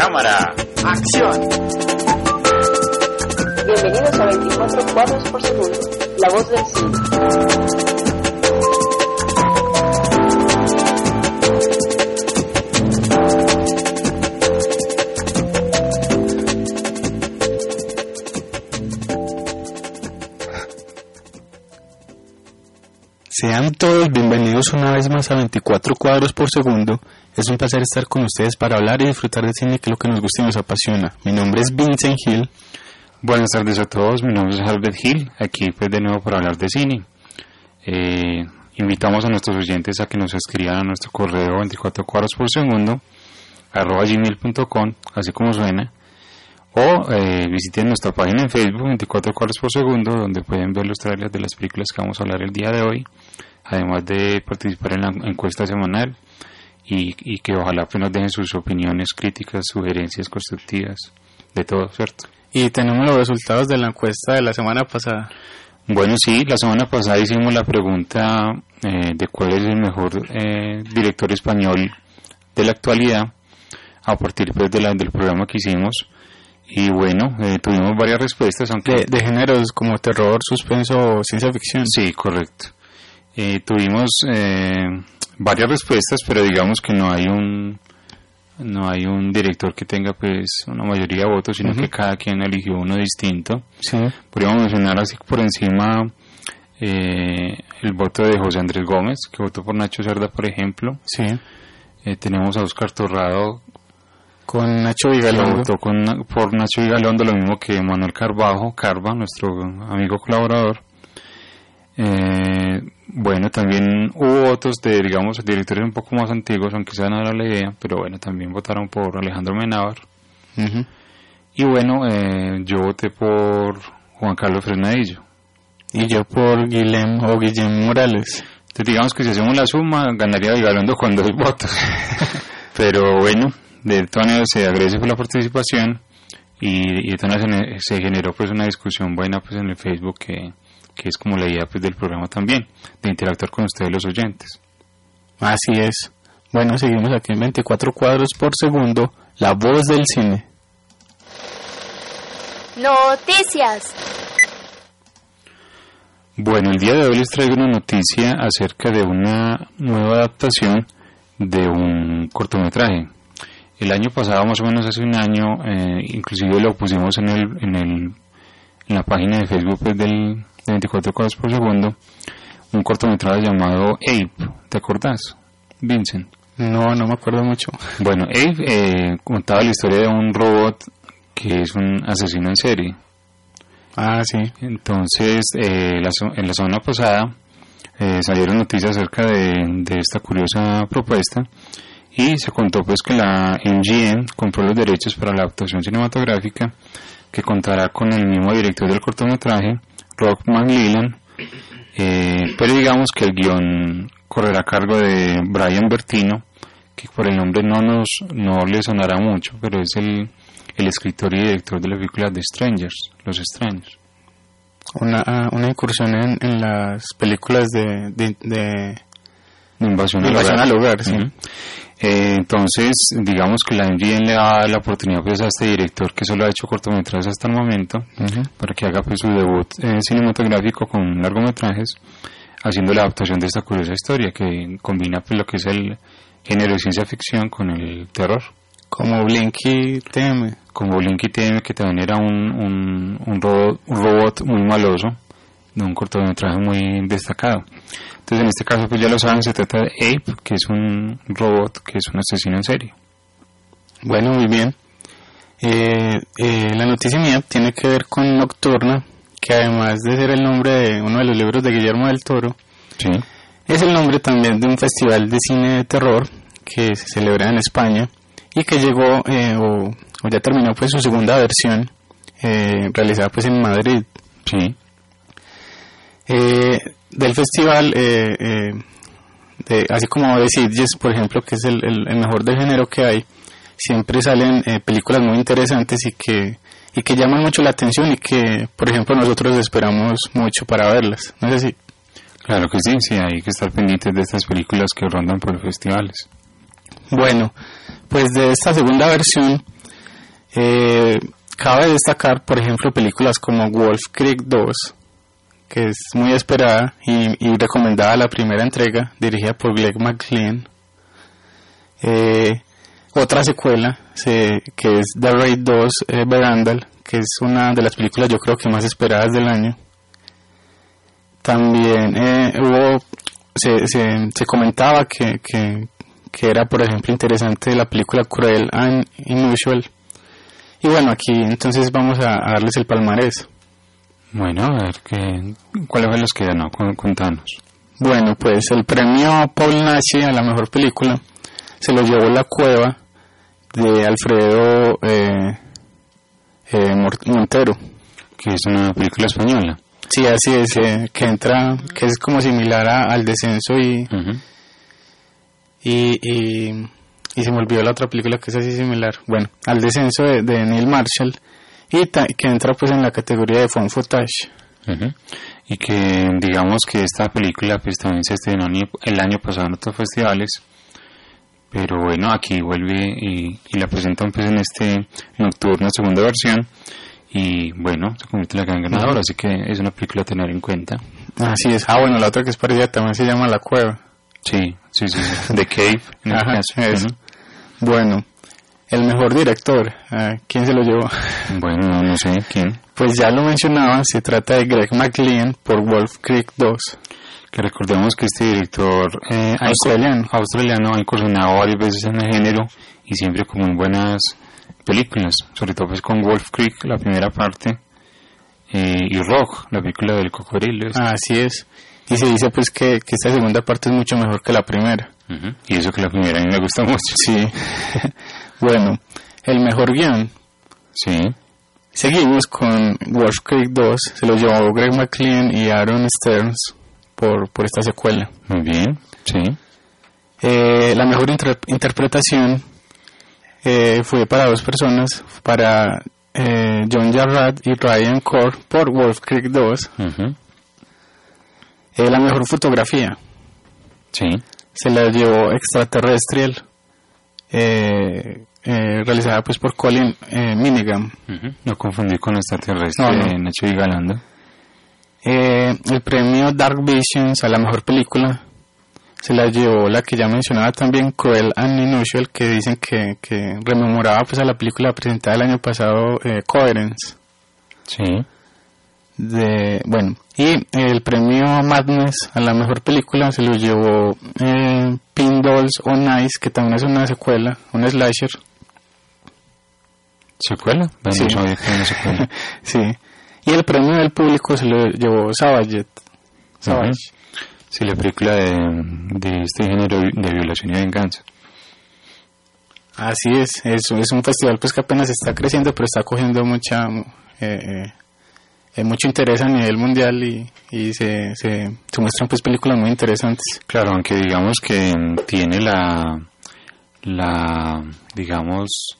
Cámara. Acción. bienvenidos a 24 cuadros por segundo. La voz del cine. Sean todos bienvenidos una vez más a 24 cuadros por segundo. Es un placer estar con ustedes para hablar y disfrutar de cine, que es lo que nos gusta y nos apasiona. Mi nombre es Vincent Hill. Buenas tardes a todos, mi nombre es Albert Hill, aquí pues de nuevo para hablar de cine. Eh, invitamos a nuestros oyentes a que nos escriban a nuestro correo 24 cuadros por segundo arroba gmail.com, así como suena, o eh, visiten nuestra página en Facebook 24 cuadros por segundo, donde pueden ver los trailers de las películas que vamos a hablar el día de hoy, además de participar en la encuesta semanal y, y que ojalá pues nos dejen sus opiniones, críticas, sugerencias constructivas, de todo, ¿cierto? Y tenemos los resultados de la encuesta de la semana pasada. Bueno, sí, la semana pasada hicimos la pregunta eh, de cuál es el mejor eh, director español de la actualidad a partir pues, de la, del programa que hicimos. Y bueno, eh, tuvimos varias respuestas, aunque... De, de géneros como terror, suspenso o ciencia ficción. Sí, correcto. Eh, tuvimos eh, varias respuestas, pero digamos que no hay un no hay un director que tenga pues una mayoría de votos, sino que cada quien eligió uno distinto. Sí. Podríamos mencionar así por encima eh, el voto de José Andrés Gómez, que votó por Nacho Cerda, por ejemplo. Sí. Eh, tenemos a Oscar Torrado, Con Nacho Vigalondo. votó con, por Nacho Vigalondo, lo mismo que Manuel Carbajo, Carva, nuestro amigo colaborador. Eh, bueno, también hubo votos de, digamos, directores un poco más antiguos, aunque esa no era la idea, pero bueno, también votaron por Alejandro Menábar. Y bueno, eh, yo voté por Juan Carlos Fresnadillo. Y yo por Guillem o Guillem Morales. Entonces digamos que si hacemos la suma, ganaría Vigalondo con dos votos. Pero bueno, de todas maneras se agradece por la participación y, y se generó pues una discusión buena pues en el Facebook que, que es como la idea pues del programa también, de interactuar con ustedes los oyentes. Así es. Bueno, seguimos aquí en 24 cuadros por segundo. La voz del cine. Noticias. Bueno, el día de hoy les traigo una noticia acerca de una nueva adaptación de un cortometraje. El año pasado, más o menos hace un año, eh, inclusive lo pusimos en el, en el en la página de Facebook pues, del de 24 cuadros por segundo, un cortometraje llamado Ape, ¿te acordás? Vincent. No, no me acuerdo mucho. Bueno, Ape eh, contaba la historia de un robot que es un asesino en serie. Ah, sí. Entonces, eh, la en la semana pasada eh, salieron noticias acerca de, de esta curiosa propuesta y se contó pues que la MGM compró los derechos para la adaptación cinematográfica que contará con el mismo director del cortometraje, Rob McLellan, eh, pero digamos que el guion correrá a cargo de Brian Bertino, que por el nombre no nos no le sonará mucho, pero es el, el escritor y director de la película The Strangers, Los Extraños. Una, ah, una incursión en, en las películas de, de, invasión, al hogar. sí. Eh, entonces, digamos que la MGM le da la oportunidad pues, a este director que solo ha hecho cortometrajes hasta el momento para que haga pues, su debut eh, cinematográfico con largometrajes haciendo la adaptación de esta curiosa historia que combina pues, lo que es el género de ciencia ficción con el terror como Blinky TM. como Blinky TM que también era un, un, un robot, un robot muy maloso de un cortometraje muy destacado. Entonces en este caso pues ya lo saben, se trata de Ape, que es un robot, que es un asesino en serie. Bueno, muy bien. Eh, eh, la noticia mía tiene que ver con Nocturna, que además de ser el nombre de uno de los libros de Guillermo del Toro, Sí. es el nombre también de un festival de cine de terror que se celebra en España y que llegó eh, o, o ya terminó pues su segunda versión eh, realizada pues en Madrid. Sí. Eh, del festival, eh, eh, de- así como de Sitges, por ejemplo, que es el, el- el mejor del género que hay, siempre salen eh, películas muy interesantes y que, y que llaman mucho la atención y que, por ejemplo, nosotros esperamos mucho para verlas. ¿No es así? Claro que sí, sí, hay que estar pendientes de estas películas que rondan por los festivales. Bueno, pues de esta segunda versión, eh, cabe destacar, por ejemplo, películas como Wolf Creek 2, que es muy esperada y, y recomendada la primera entrega, dirigida por Greg McLean. Eh, otra secuela, se- que es The Raid 2 eh, Verandal, que es una de las películas yo creo que más esperadas del año. También eh, hubo, se, se, se comentaba que, que, que era, por ejemplo, interesante la película Cruel and Unusual. Y bueno, aquí entonces vamos a, a darles el palmarés. Bueno, a ver, ¿qué, ¿cuáles fueron los que ganó? Cu- Contanos. Bueno, pues el premio Paul Nashi a la mejor película se lo llevó La Cueva de Alfredo eh, eh, Montero. Que es una película española. Sí, así es, eh, que entra, que es como similar a- al descenso y, y, y se me olvidó la otra película que es así similar. Bueno, al descenso de, de Neil Marshall y que entra pues en la categoría de phone footage. Y que digamos que esta película pues también se estrenó el año pasado en otros festivales. Pero bueno, aquí vuelve y, y la presentan pues en este nocturno segunda versión. Y bueno, se convierte en la gran ganadora, así que es una película a tener en cuenta. Así es. Ah, bueno, la otra que es parecida también se llama La Cueva. Sí, sí, sí. sí. The Cave, en este Ajá, caso. Ujú. Bueno, el mejor director, ¿quién se lo llevó? Bueno, no, no sé quién. Pues ya lo mencionaba, se trata de Greg McLean por Wolf Creek 2. Que recordemos que este director eh, ha Australiano. australiano ha incursionado varias veces en el género y siempre con muy buenas películas, sobre todo pues con Wolf Creek, la primera parte, eh, y Rock, la película del cocodrilo. Así es. Y se dice pues que, que esta segunda parte es mucho mejor que la primera. Y eso que la primera a mí me gusta mucho. Sí. bueno, el mejor guion. Sí, Seguimos con Wolf Creek 2. Se lo llevó Greg McLean y Aaron Stearns por, por esta secuela. muy bien, sí. Eh, la mejor inter- interpretación eh, fue para dos personas, para eh, John Jarrett y Ryan Core por Wolf Creek 2. Ujú. Eh, la mejor fotografía Sí, se la llevó Extraterrestrial, eh, eh, realizada pues por Colin eh, Minigan. Ujú. no confundir con extraterrestre No, no. Nacho Vigalando. Eh, el premio Dark Visions a la mejor película se la llevó la que ya mencionaba también Cruel and Unusual que dicen que, que rememoraba pues a la película presentada el año pasado eh, Coherence Sí, de bueno y el premio Madness a la mejor película se lo llevó eh, Pin Dolls on Ice que también es una secuela un slasher ¿secuela? Sí. secuela. sí y el premio del público se lo llevó Savage Savage Sí, la película de, de este género de violación y venganza. Así es, es, es un festival pues que apenas está creciendo, pero está cogiendo mucha eh, eh, eh, mucho interés a nivel mundial y, y se, se, se muestran pues películas muy interesantes. Claro, aunque digamos que tiene la, la, digamos,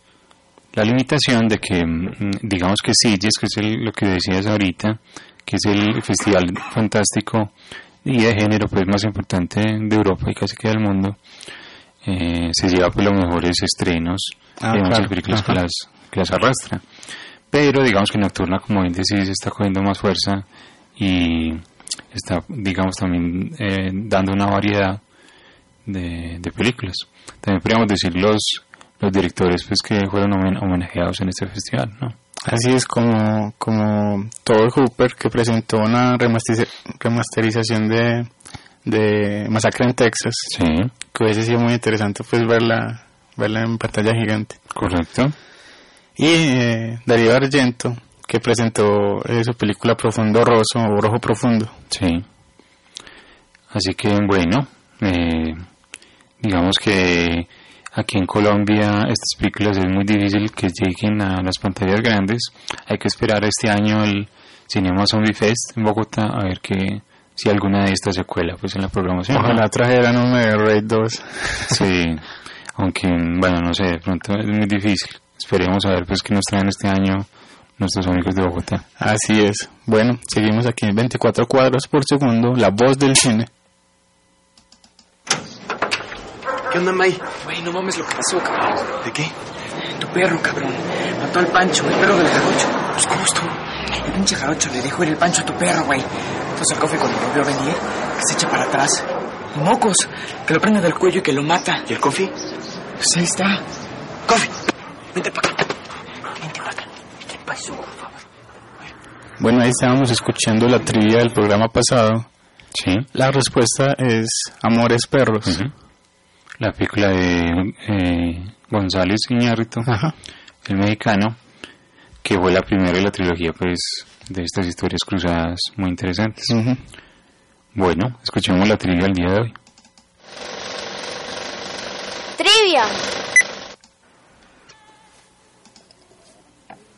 la limitación de que, mm, digamos que Sitges, que es el- lo que decías ahorita, que es el festival fantástico y de género pues más importante de Europa y casi que del mundo, eh, se lleva pues los mejores estrenos, Ah, digamos, claro. las películas que las, que las arrastra. Pero digamos que Nocturna, como bien decís, está cogiendo más fuerza y está, digamos, también eh, dando una variedad de, de películas. También podríamos decir los, los directores pues que fueron homen- homenajeados en este festival, ¿no? Así es como, como Todd Hooper que presentó una remasteriz- remasterización de, de Masacre en Texas, Sí, que hubiese sido muy interesante pues verla, verla en pantalla gigante. correcto. Y eh, Darío Argento, que presentó eh, su película Profundo Rosso o Rojo Profundo. Sí. Así que bueno, eh, digamos que aquí en Colombia estas películas es muy difícil que lleguen a las pantallas grandes. Hay que esperar este año el Cinema Zombie Fest en Bogotá a ver que si alguna de estas se cuela pues en la programación. Ojalá trajeran un de Raid 2. Sí, aunque bueno, no sé, de pronto es muy difícil. Esperemos a ver pues que nos traen este año nuestros amigos de Bogotá. Así es. Bueno, seguimos aquí en 24 cuadros por segundo, la voz del cine. ¿Qué onda, May? Güey, no mames lo que pasó, cabrón. ¿De qué? Tu perro, cabrón. Mató al Pancho, el perro del jarocho. Pues, ¿cómo estuvo? El pinche jarocho le dijo ir el Pancho a tu perro, güey. Entonces el cofre cuando lo vio venir, que se echa para atrás. Y mocos, que lo prende del cuello y que lo mata. ¿Y el coffee? Pues ahí está. ¡Coffee! Vente para acá. Vente para acá. ¿Qué pasó, por favor? Bueno, ahí estábamos escuchando la trivia del programa pasado. Sí. La respuesta es Amores Perros. La película de eh, González Iñárritu, Ajá. el mexicano, que fue la primera de la trilogía pues de estas historias cruzadas muy interesantes. Bueno, escuchemos la trivia el día de hoy. Trivia.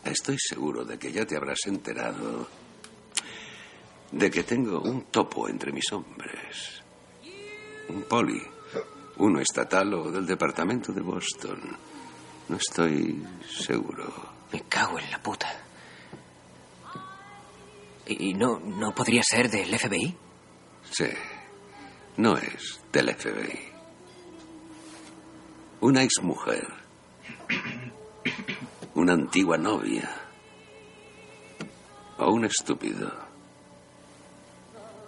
Estoy seguro de que ya te habrás enterado de que tengo un topo entre mis hombres. Un poli. Uno estatal o del departamento de Boston. No estoy seguro. Me cago en la puta. ¿Y no, no podría ser del FBI? Sí. No es del FBI. Una exmujer. Una antigua novia. O un estúpido.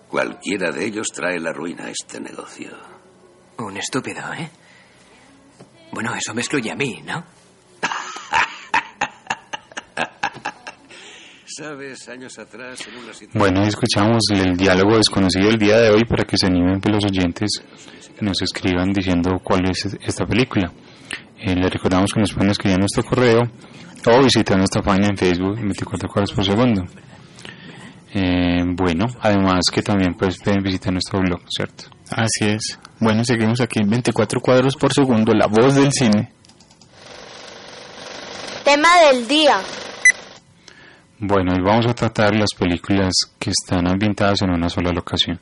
Cualquiera de ellos trae la ruina a este negocio. Un estúpido, ¿eh? Bueno, eso me excluye a mí, ¿no? Sabes, años atrás en una situación... Bueno, escuchamos el diálogo desconocido el día de hoy para que se animen pues, los oyentes y nos escriban diciendo cuál es esta película. Eh, les recordamos que nos pueden escribir a nuestro correo o visitar nuestra página en Facebook 24 cuadros por segundo. Eh, bueno, además que también pues, pueden visitar nuestro blog, ¿cierto? Así es. Bueno, seguimos aquí en 24 cuadros por segundo, la voz del cine. Tema del día. Bueno, hoy vamos a tratar las películas que están ambientadas en una sola locación.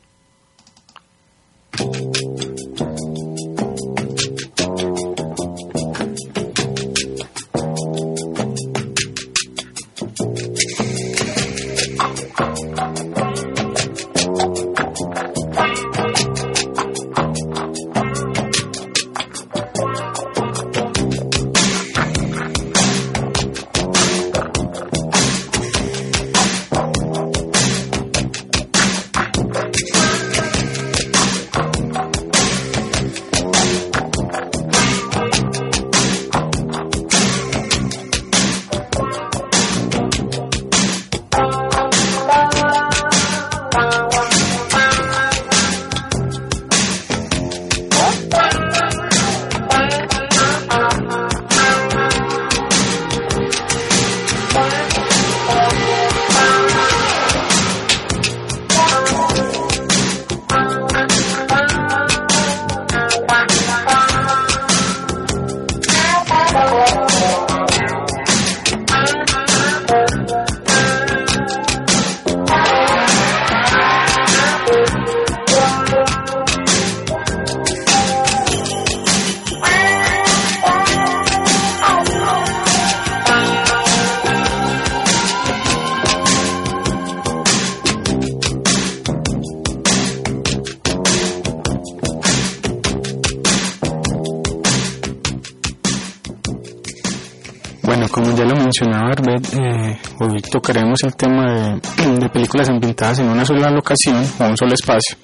Tocaremos el tema de, de películas ambientadas en una sola locación o un solo espacio.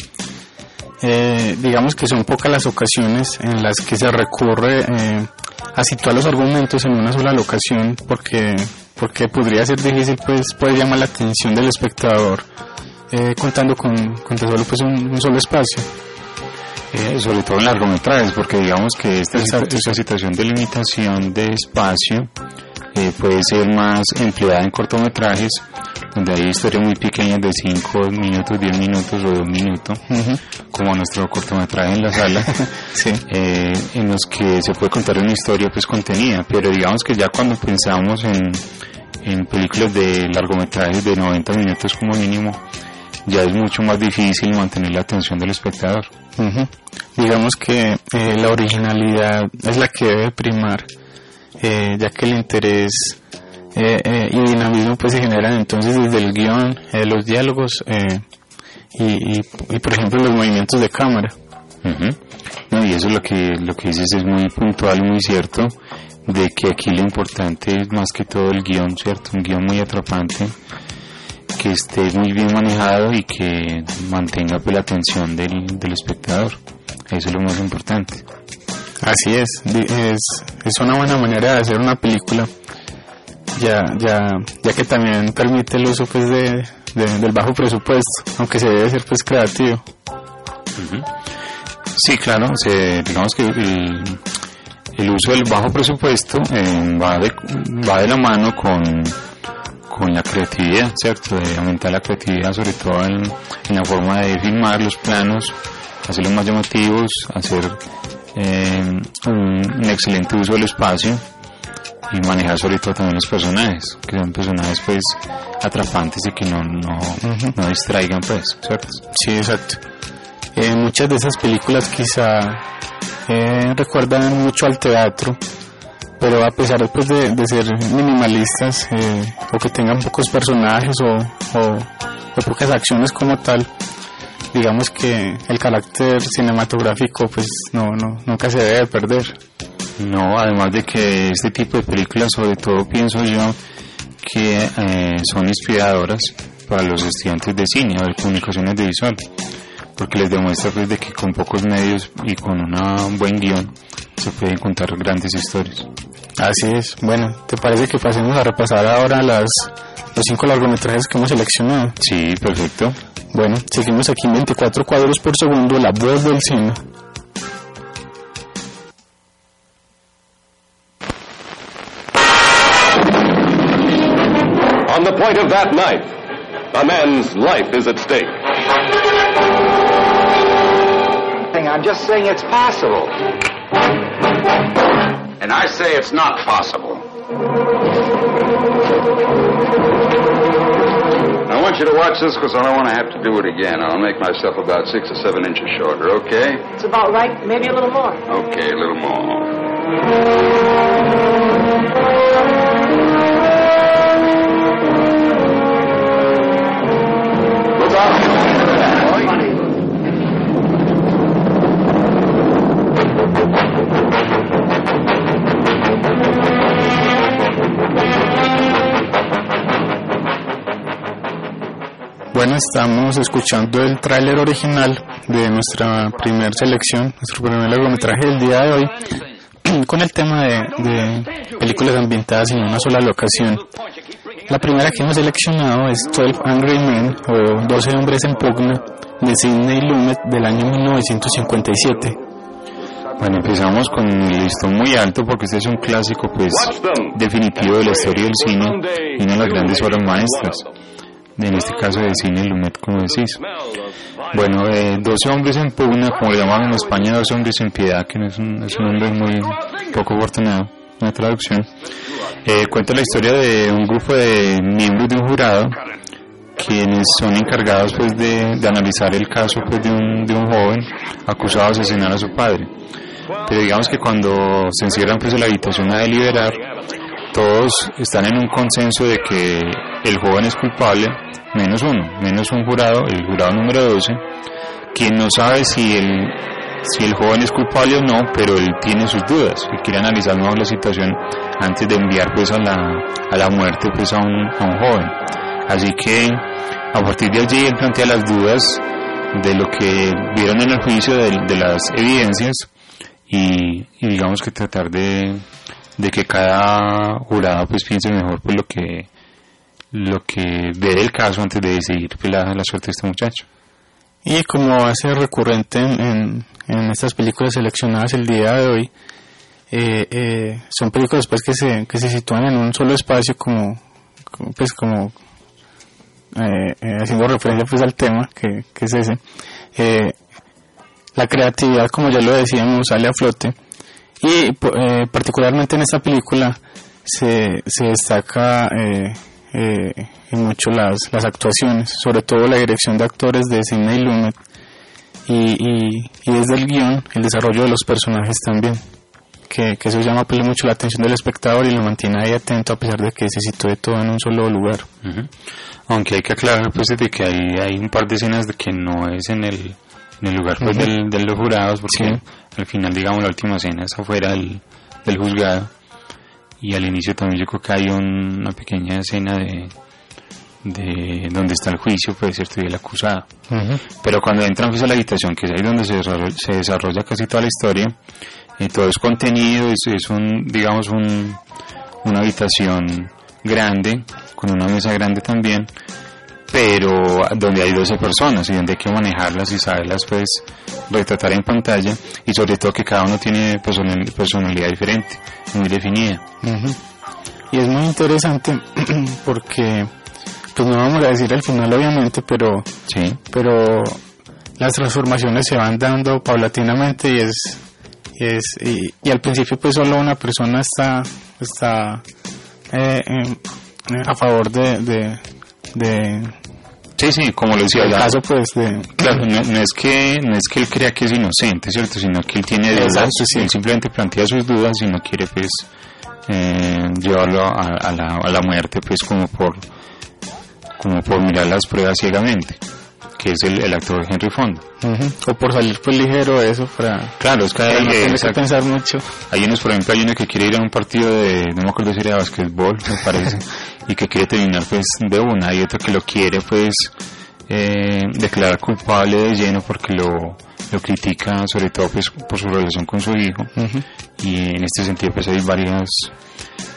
Eh, digamos que son pocas las ocasiones en las que se recurre eh, a situar los argumentos en una sola locación porque porque podría ser difícil pues puede llamar la atención del espectador eh, contando con, con solo pues un, un solo espacio. Eh, sobre todo en largometrajes, porque digamos que esta, esta situación de limitación de espacio eh, puede ser más empleada en cortometrajes, donde hay historias muy pequeñas de 5 minutos, 10 minutos o de un minuto, Ujú. como nuestro cortometraje en la sala, Sí. eh, en los que se puede contar una historia pues contenida, pero digamos que ya cuando pensamos en, en películas de largometrajes de 90 minutos como mínimo, ya es mucho más difícil mantener la atención del espectador. Digamos que eh, la originalidad es la que debe primar, eh, ya que el interés eh, eh, y dinamismo pues se generan entonces desde el guion, eh, los diálogos eh, y, y, por ejemplo los movimientos de cámara. Y eso es lo que, lo que dices es muy puntual, muy cierto, de que aquí lo importante es más que todo el guion, ¿cierto? Un guion muy atrapante, que esté muy bien manejado y que mantenga pues, la atención del, del espectador. Eso es lo más importante. Así es, es, es una buena manera de hacer una película, ya, ya, ya que también permite el uso pues de, de- del bajo presupuesto, aunque se debe ser pues creativo. Sí, claro, se- digamos que el, el uso del bajo presupuesto eh, va, de, va de la mano con, con la creatividad, ¿cierto? De aumentar la creatividad, sobre todo en, en la forma de filmar los planos, hacerlos más llamativos, hacer eh, un, excelente uso del espacio y manejar sobre todo también los personajes, que son personajes pues atrapantes y que no, no, no distraigan pues, ¿cierto? Sí, exacto. Eh, muchas de esas películas quizá eh, recuerdan mucho al teatro, pero a pesar pues, de, de ser minimalistas eh, o que tengan pocos personajes o, o- o pocas acciones como tal, digamos que el carácter cinematográfico pues no, no nunca se debe perder. No, además de que este tipo de películas, sobre todo pienso yo, que eh, son inspiradoras para los estudiantes de cine o de comunicación audiovisual, porque les demuestra pues que con pocos medios y con un buen guion se pueden contar grandes historias. Así es. Bueno, ¿te parece que pasemos a repasar ahora las los cinco largometrajes que hemos seleccionado? Sí, perfecto. Bueno, seguimos aquí en 24 cuadros por segundo, la voz del cine. On the point of that knife, a man's life is at stake. I'm just saying it's possible. And I say it's not possible. I want you to watch this because I don't want to have to do it again. I'll make myself about six or seven inches shorter, okay? It's about right, maybe a little more. Okay, a little more. Bueno, estamos escuchando el tráiler original de nuestra primer selección, nuestro primer largometraje del día de hoy, con el tema de, de películas ambientadas en una sola locación. La primera que hemos seleccionado es 12 Angry Men o 12 hombres en pugna de Sidney Lumet del año 1957. Bueno, empezamos con el listón muy alto porque este es un clásico pues definitivo de la historia del cine y una de las grandes obras maestras. En este caso de cine Lumet, como decís. Bueno, eh, 12 hombres en pugna, como le llaman en España, 12 hombres en piedad, que es un, es un nombre muy poco afortunado, una traducción. Eh, cuenta la historia de un grupo de miembros de un jurado quienes son encargados pues de, de analizar el caso pues de un, de un joven acusado de asesinar a su padre. Pero digamos que cuando se encierran pues en la habitación a deliberar, todos están en un consenso de que el joven es culpable, menos uno, menos un jurado, el jurado número 12, quien no sabe si el, si el joven es culpable o no, pero él tiene sus dudas y quiere analizar mejor la situación antes de enviar pues a la, a la muerte pues a un, a un joven. Así que a partir de allí él plantea las dudas de lo que vieron en el juicio, de, las evidencias y digamos que tratar de, de que cada jurado pues piense mejor por lo que lo que ve del caso antes de decidir pues, la, la suerte de este muchacho. Y como hace recurrente en, en, en estas películas seleccionadas el día de hoy, eh, eh, son películas pues que se, que se sitúan en un solo espacio como, pues como eh, haciendo referencia pues al tema que, es ese la creatividad como ya lo decíamos sale a flote y eh, particularmente en esta película se, se destaca eh, eh, en mucho las, las actuaciones sobre todo la dirección de actores de Sidney Lumet y, y, y desde el guion el desarrollo de los personajes también que, que eso llama pues, mucho la atención del espectador y lo mantiene ahí atento a pesar de que se sitúe todo en un solo lugar. Ujú. Aunque hay que aclarar pues de que hay, hay un par de escenas de que no es en el, en el lugar pues, del, de los jurados, porque al final digamos la última escena es afuera del, del juzgado. Y al inicio también yo creo que hay un- una pequeña escena de, de donde está el juicio pues cierto y el acusado. Pero cuando entran pues a la habitación que es ahí donde se desarrolla, se desarrolla casi toda la historia eh, todo es contenido es, es un digamos un, una habitación grande con una mesa grande también pero donde hay 12 personas y donde hay que manejarlas y saberlas pues retratar en pantalla y sobre todo que cada uno tiene personal- personalidad diferente muy definida. Y es muy interesante porque, pues no vamos a decir el final obviamente, pero, sí. pero las transformaciones se van dando paulatinamente y es, y es y, y al principio pues solo una persona está, está eh, a favor de, de, de Sí, sí, como lo decía el ya. caso pues de Claro, no, no es que no es que él crea que es inocente, ¿cierto? Sino que él tiene dudas, Exacto, sí. él simplemente plantea sus dudas y no quiere pues eh, llevarlo a, a la, a la muerte pues como por como por mirar las pruebas ciegamente, que es el, el actor Henry Fonda. O por salir pues ligero de eso para, Claro, es que hay, no eh, tener que pensar mucho. Hay unos, por ejemplo, hay uno que quiere ir a un partido de, no me acuerdo si era de basquetbol, me parece, y que quiere terminar pues de una, y otro que lo quiere pues eh, declarar culpable de lleno porque lo, lo critica sobre todo pues por su relación con su hijo, y en este sentido pues hay varias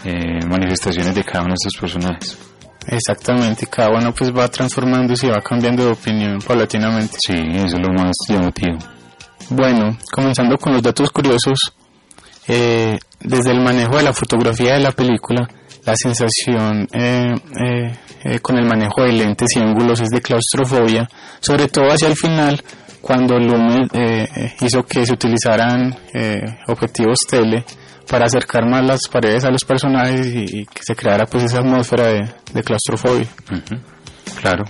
eh, manifestaciones de cada uno de estos personajes. Exactamente, cada uno pues va transformándose y va cambiando de opinión paulatinamente. Sí, eso es lo más llamativo. Bueno, comenzando con los datos curiosos, eh, desde el manejo de la fotografía de la película, la sensación eh, eh, eh, con el manejo de lentes y ángulos es de claustrofobia, sobre todo hacia el final, cuando Lumet eh, eh, hizo que se utilizaran eh, objetivos tele para acercar más las paredes a los personajes y, y que se creara pues esa atmósfera de, de claustrofobia. Claro.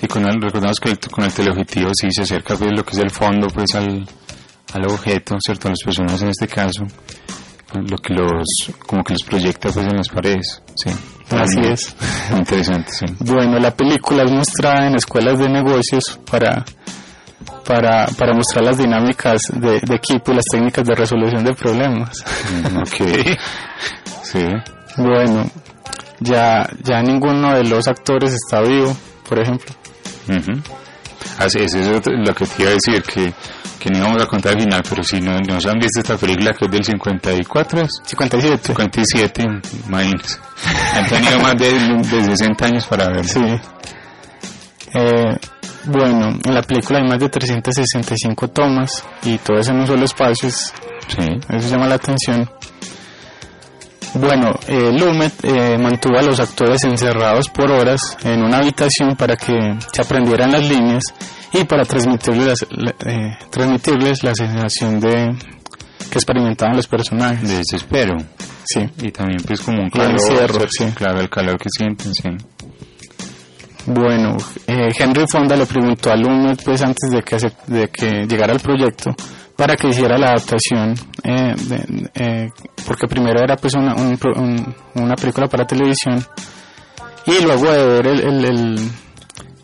Sí, con el, recordamos que el- con el teleobjetivo sí se acerca pues lo que es el fondo pues al, al objeto, ¿cierto? A las personas en este caso, lo que los, como que los proyecta pues en las paredes, sí. Así Muy- es. Interesante, sí. Bueno, la película es mostrada en escuelas de negocios para, para, para mostrar las dinámicas de, de equipo y las técnicas de resolución de problemas. Mm, Ok. Sí. Bueno, ya, ya ninguno de los actores está vivo, por ejemplo. Ujú. Así es, eso es lo que te iba a decir, que, que no íbamos a contar al final, pero si no, no se han visto esta película que es del 54, ¿es? 57. 57, imagínense. Han tenido más de, de 60 años para verlo. Sí. Eh, bueno, en la película hay más de 365 tomas y todo eso en un solo espacio, es- Sí. eso llama la atención. Bueno, eh, Lumet eh, mantuvo a los actores encerrados por horas en una habitación para que se aprendieran las líneas y para transmitirles, la- eh, transmitirles la sensación de que experimentaban los personajes. De desespero. Sí. Y también pues como un calor. encierro, sí. Claro, el calor que sienten, sí. Bueno, eh, Henry Fonda le preguntó a Lumet pues antes de que, de que llegara al proyecto para que hiciera la adaptación eh, de- eh, porque primero era pues una, un un- una película para televisión y luego de ver el,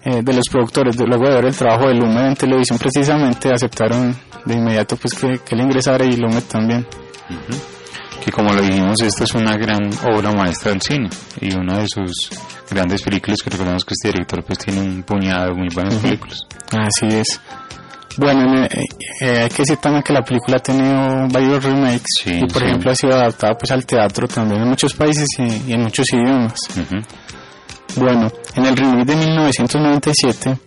eh, de los productores luego de ver el trabajo de Lumet en televisión precisamente aceptaron de inmediato pues que, que él ingresara y Lumet también Que como lo dijimos, esta es una gran obra maestra del cine. Y una de sus grandes películas que recordamos que este director pues tiene un puñado de muy buenas Ujú. películas. Así es. Bueno, eh, eh, hay que decir también que la película ha tenido varios remakes Sí, y por sí. ejemplo ha sido adaptada pues al teatro también en muchos países y, y en muchos idiomas. Ujú. Bueno, en el remake de 1997,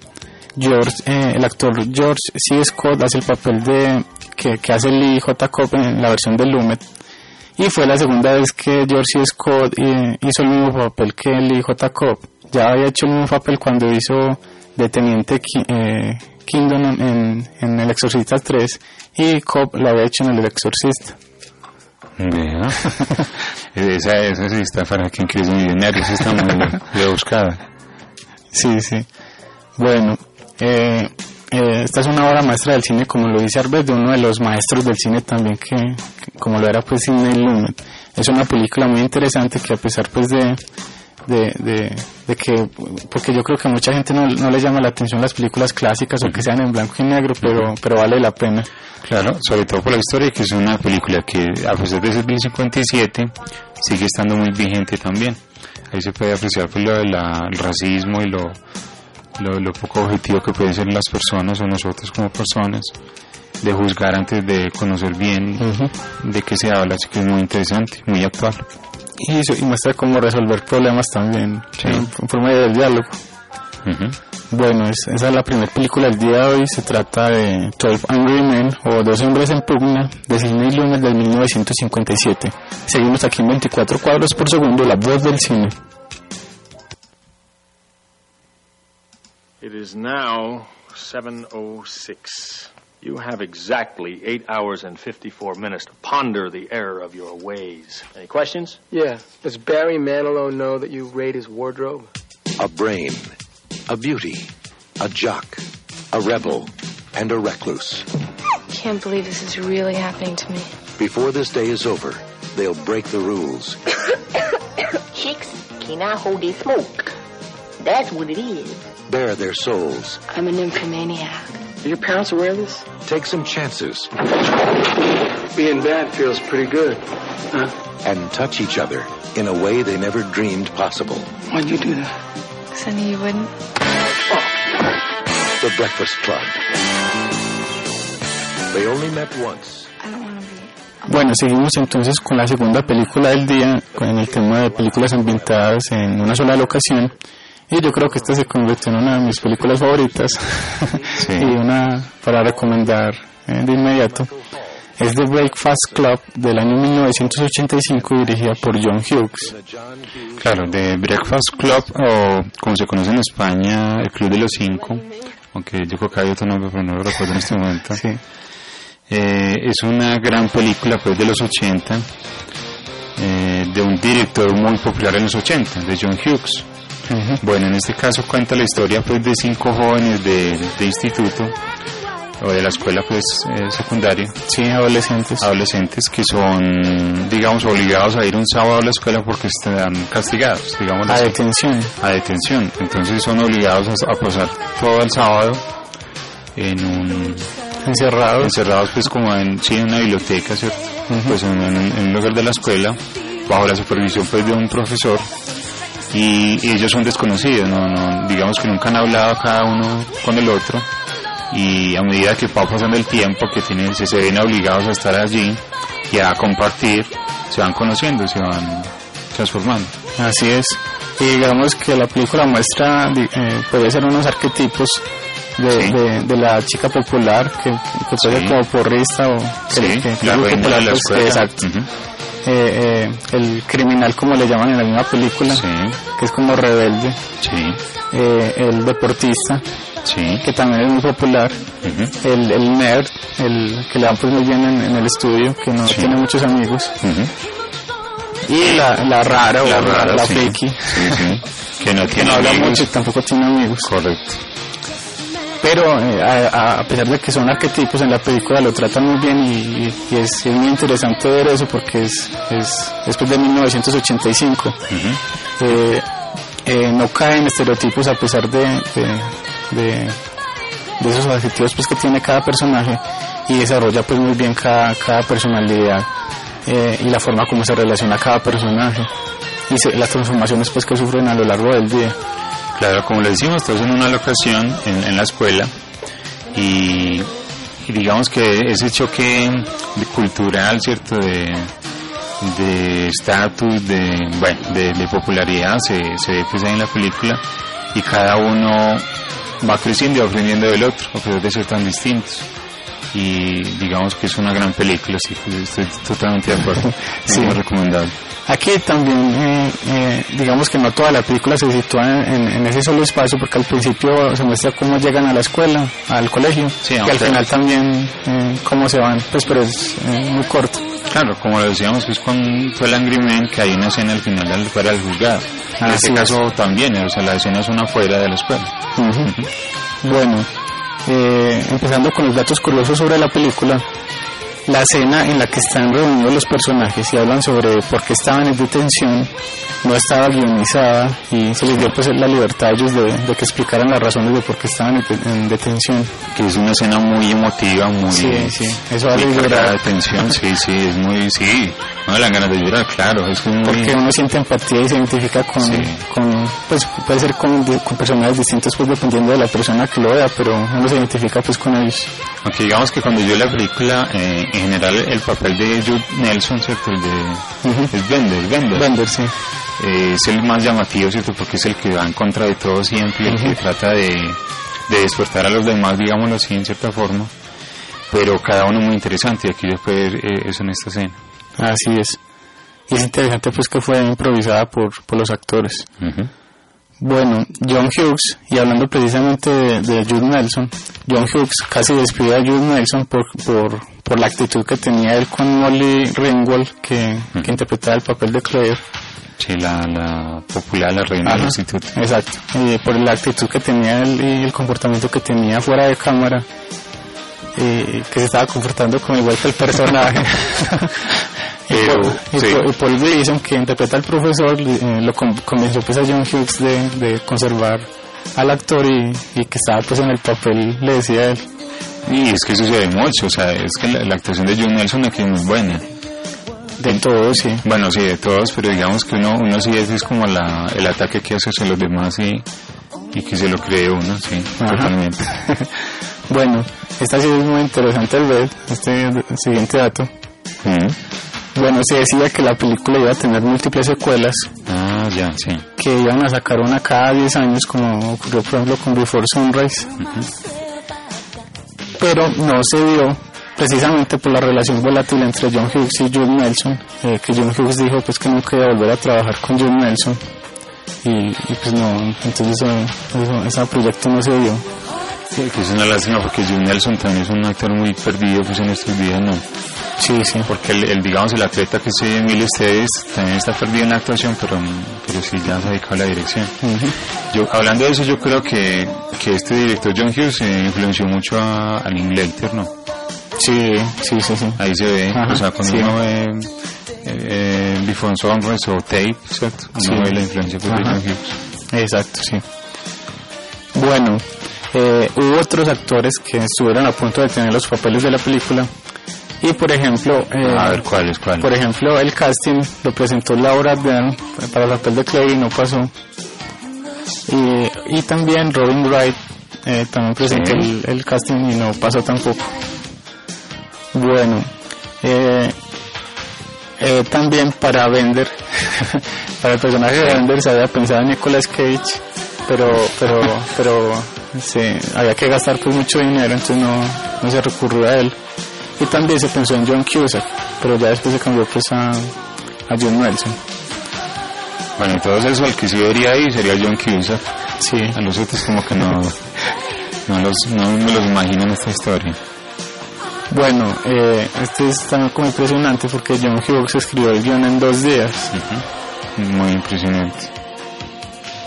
George, eh, el actor George C. Scott hace el papel de que, que hace Lee J. Cobb en la versión de Lumet. Y fue la segunda vez que George. Scott eh, hizo el mismo papel que Lee J. Cobb. Ya había hecho el mismo papel cuando hizo de Teniente eh, Kingdom en, en El Exorcista 3 y Cobb lo había hecho en El Exorcista. Vea. esa, esa sí está para quien ser millonario, esa está muy rebuscada. Sí, sí. Bueno, eh, eh, esta es una obra maestra del cine, como lo dice Arbet, de uno de los maestros del cine también, que, que como lo era pues Sidney Lumet. Es una película muy interesante que a pesar pues de, de, de, de que, porque yo creo que a mucha gente no, no le llama la atención las películas clásicas o que sean en blanco y negro, pero, pero vale la pena. Claro, sobre todo por la historia, que es una película que a pesar de ser del 57, sigue estando muy vigente también. Ahí se puede apreciar pues, lo del racismo y lo, lo, lo poco objetivo que pueden ser las personas o nosotros como personas, de juzgar antes de conocer bien de qué se habla, así que es muy interesante, muy actual. Y, eso- y muestra cómo resolver problemas también, en, en forma del diálogo. Ujú. Bueno, es- esa es la primera película del día de hoy. Se trata de 12 Angry Men o Dos Hombres en Pugna de Sidney Lumet del 1957. Seguimos aquí en 24 cuadros por segundo, la voz del cine. It is now 7.06. You have exactly 8 hours and 54 minutes to ponder the error of your ways. Any questions? Yeah. Does Barry Manilow know that you raid his wardrobe? A brain, a beauty, a jock, a rebel, and a recluse. I can't believe this is really happening to me. Before this day is over, they'll break the rules. Chicks cannot hold their smoke. That's what it is. Bare their souls, I'm a nymphomaniac. Do your parents aware of this? take some chances, Being bad feels pretty good. Huh? and touch each other in a way they never dreamed possible. Why'd you do that? Cause I knew you wouldn't. The Breakfast Club. They only met once. Bueno, seguimos entonces con la segunda película del día, con el tema de películas ambientadas en una sola locación. Y yo creo que esta se convirtió en una de mis películas favoritas y una para recomendar eh, de inmediato. Es The Breakfast Club del año 1985 dirigida por John Hughes. Claro, de Breakfast Club, o como se conoce en España, el Club de los Cinco, aunque yo creo que hay otro nombre, pero no lo recuerdo en este momento. Eh, es una gran película pues de los 80, eh, de un director muy popular en los 80, de John Hughes. Bueno, en este caso cuenta la historia pues de cinco jóvenes de, de instituto o de la escuela pues eh, secundaria. Sí, adolescentes. Adolescentes que son, digamos, obligados a ir un sábado a la escuela porque están castigados, digamos. A así. detención. A detención. Entonces son obligados a, a pasar todo el sábado en un... Encerrados. Encerrados pues como en, sí, en una biblioteca, ¿cierto? Pues en, en- en un lugar de la escuela, bajo la supervisión pues de un profesor y, y ellos son desconocidos, ¿no? No, digamos que nunca han hablado cada uno con el otro y a medida que va pasando el tiempo que tienen, se, se ven obligados a estar allí y a compartir, se van conociendo, se van transformando. Así es. Y digamos que la película muestra, eh, puede ser unos arquetipos de, Sí. de, de la chica popular que, que puede ser Sí. como porrista o que, Sí, que- que la reina de la pues, escuela. exacto. Eh, eh, el criminal como le llaman en la misma película, que es como rebelde. Eh, el deportista, que también es muy popular. el, el nerd, el que le va pues muy bien en, en el estudio, que no tiene muchos amigos. Y la, la rara o La la, rara, la. Que no que tiene no habla mucho y tampoco tiene amigos. Correcto. Pero eh, a, a pesar de que son arquetipos en la película lo tratan muy bien y, y es, es muy interesante ver eso porque es, es después de 1985. Eh, eh, no cae en estereotipos a pesar de, de, de- de esos adjetivos pues que tiene cada personaje y desarrolla pues muy bien cada, cada personalidad eh, y la forma como se relaciona cada personaje y se- las transformaciones pues que sufren a lo largo del día. Claro, como le decimos, estamos en una locación en, en la escuela y, y digamos que ese choque cultural, ¿cierto? De, de estatus, de, bueno, de, de popularidad se, se ve pues ahí en la película y cada uno va creciendo y aprendiendo del otro, a pesar de ser tan distintos. Y digamos que es una gran película, sí, estoy totalmente de acuerdo. Sí. Muy recomendable. Aquí también, eh, eh, digamos que no toda la película se sitúa en, en ese solo espacio, porque al principio se muestra cómo llegan a la escuela, al colegio, Sí, y al final también eh, cómo se van, pues pero es eh, muy corto. Claro, como lo decíamos, pues con fue el Angry Man que hay una escena al final del, fuera del juzgado. En Así este es. caso también, o sea, la escena es una fuera de la escuela. Bueno, eh, empezando con los datos curiosos sobre la película, la escena en la que están reunidos los personajes y hablan sobre por qué estaban en detención no estaba guionizada y se les dio pues la libertad a ellos de, de que explicaran las razones de por qué estaban en, de- en detención. Que es una escena muy emotiva, muy, Sí, sí, eso cargada llorar. de tensión, sí, sí, es muy, sí, no dan ganas de llorar, claro, es muy... Porque uno siente empatía y se identifica con, con pues puede ser con, con personajes distintos pues dependiendo de la persona que lo vea, pero uno se identifica pues con ellos. Aunque digamos que cuando yo la película, eh, en general el papel de Jude Nelson, ¿cierto? El de, Es Bender, Bender. Bender, sí. Eh, es el más llamativo, ¿cierto? Porque es el que va en contra de todo siempre, el que trata de, de despertar a los demás, digámoslo así, en cierta forma. Pero cada uno muy interesante, y aquí se puede ver eh, eso en esta escena. Así es. Y es interesante pues que fue improvisada por, por los actores. Bueno, John Hughes, y hablando precisamente de, de Jude Nelson, John Hughes casi despidió a Jude Nelson por, por, por la actitud que tenía él con Molly Ringwald, que, que interpretaba el papel de Claire. Sí, la, la popular, la reina del Ajá, instituto. Exacto, y por la actitud que tenía él y el comportamiento que tenía fuera de cámara, y que se estaba comportando como igual que el personaje. y, Pero, Paul, y sí. Paul- y Paul Gleason, que interpreta al profesor, eh, lo con- convenció pues a John Hughes de, de conservar al actor y, y que estaba pues en el papel, le decía él. Y es que sucede mucho, o sea, es que la, la actuación de Jude Nelson aquí es muy buena. De todos, sí. Bueno, sí, de todos, pero digamos que uno, uno sí es, es como la, el ataque que hace hacia los demás y, y que se lo cree uno, sí, Ajá. totalmente. Bueno, esta sí es muy interesante el ver, este siguiente dato. Bueno, se decía que la película iba a tener múltiples secuelas. Ah, ya, sí. Que iban a sacar una cada 10 años, como ocurrió por ejemplo con Before Sunrise. Pero no se dio precisamente por la relación volátil entre John Hughes y Jude Nelson, eh, que John Hughes dijo pues que no quería volver a trabajar con Jude Nelson. Y, y, pues no, entonces eso- eso- ese proyecto no se dio. Sí, que es una lástima porque Jude Nelson también es un actor muy perdido pues en estos días, ¿no? Sí, sí. Porque el, el, digamos, el atleta que se en Mil ustedes también está perdido en la actuación, pero, pero sí ya se ha dedicado a la dirección. Yo, hablando de eso, yo creo que, que este director John Hughes eh, influenció mucho a, a Linklater, ¿no? Sí, sí, sí, sí. Ahí se ve, Ajá, o sea, cuando sí. uno ve eh, eh, Before Sunrise o Tape, ¿cierto? Uno Sí. ve la influencia pues, de. John Hughes. Exacto, sí. Bueno, eh, hubo otros actores que estuvieron a punto de tener los papeles de la película. Y por ejemplo, eh, A ver, ¿cuáles, cuáles? por ejemplo, el casting lo presentó Laura Dern para el papel de Claire y no pasó. Y, y también Robin Wright eh, también presentó Sí. el, el casting y no pasó tampoco. Bueno, eh, eh, también para Bender, para el personaje de Bender se había pensado en Nicolas Cage, pero pero pero se, había que gastar pues mucho dinero, entonces no, no se recurrió a él. Y también se pensó en John Cusack, pero ya después se cambió pues a, a John Nelson. Bueno, entonces eso, el que sí ir sería John Cusack. Sí. A los otros como que no, no, los, no me los imagino en esta historia. Bueno, eh, este es también como impresionante porque John Hughes escribió el guion en dos días. Muy impresionante.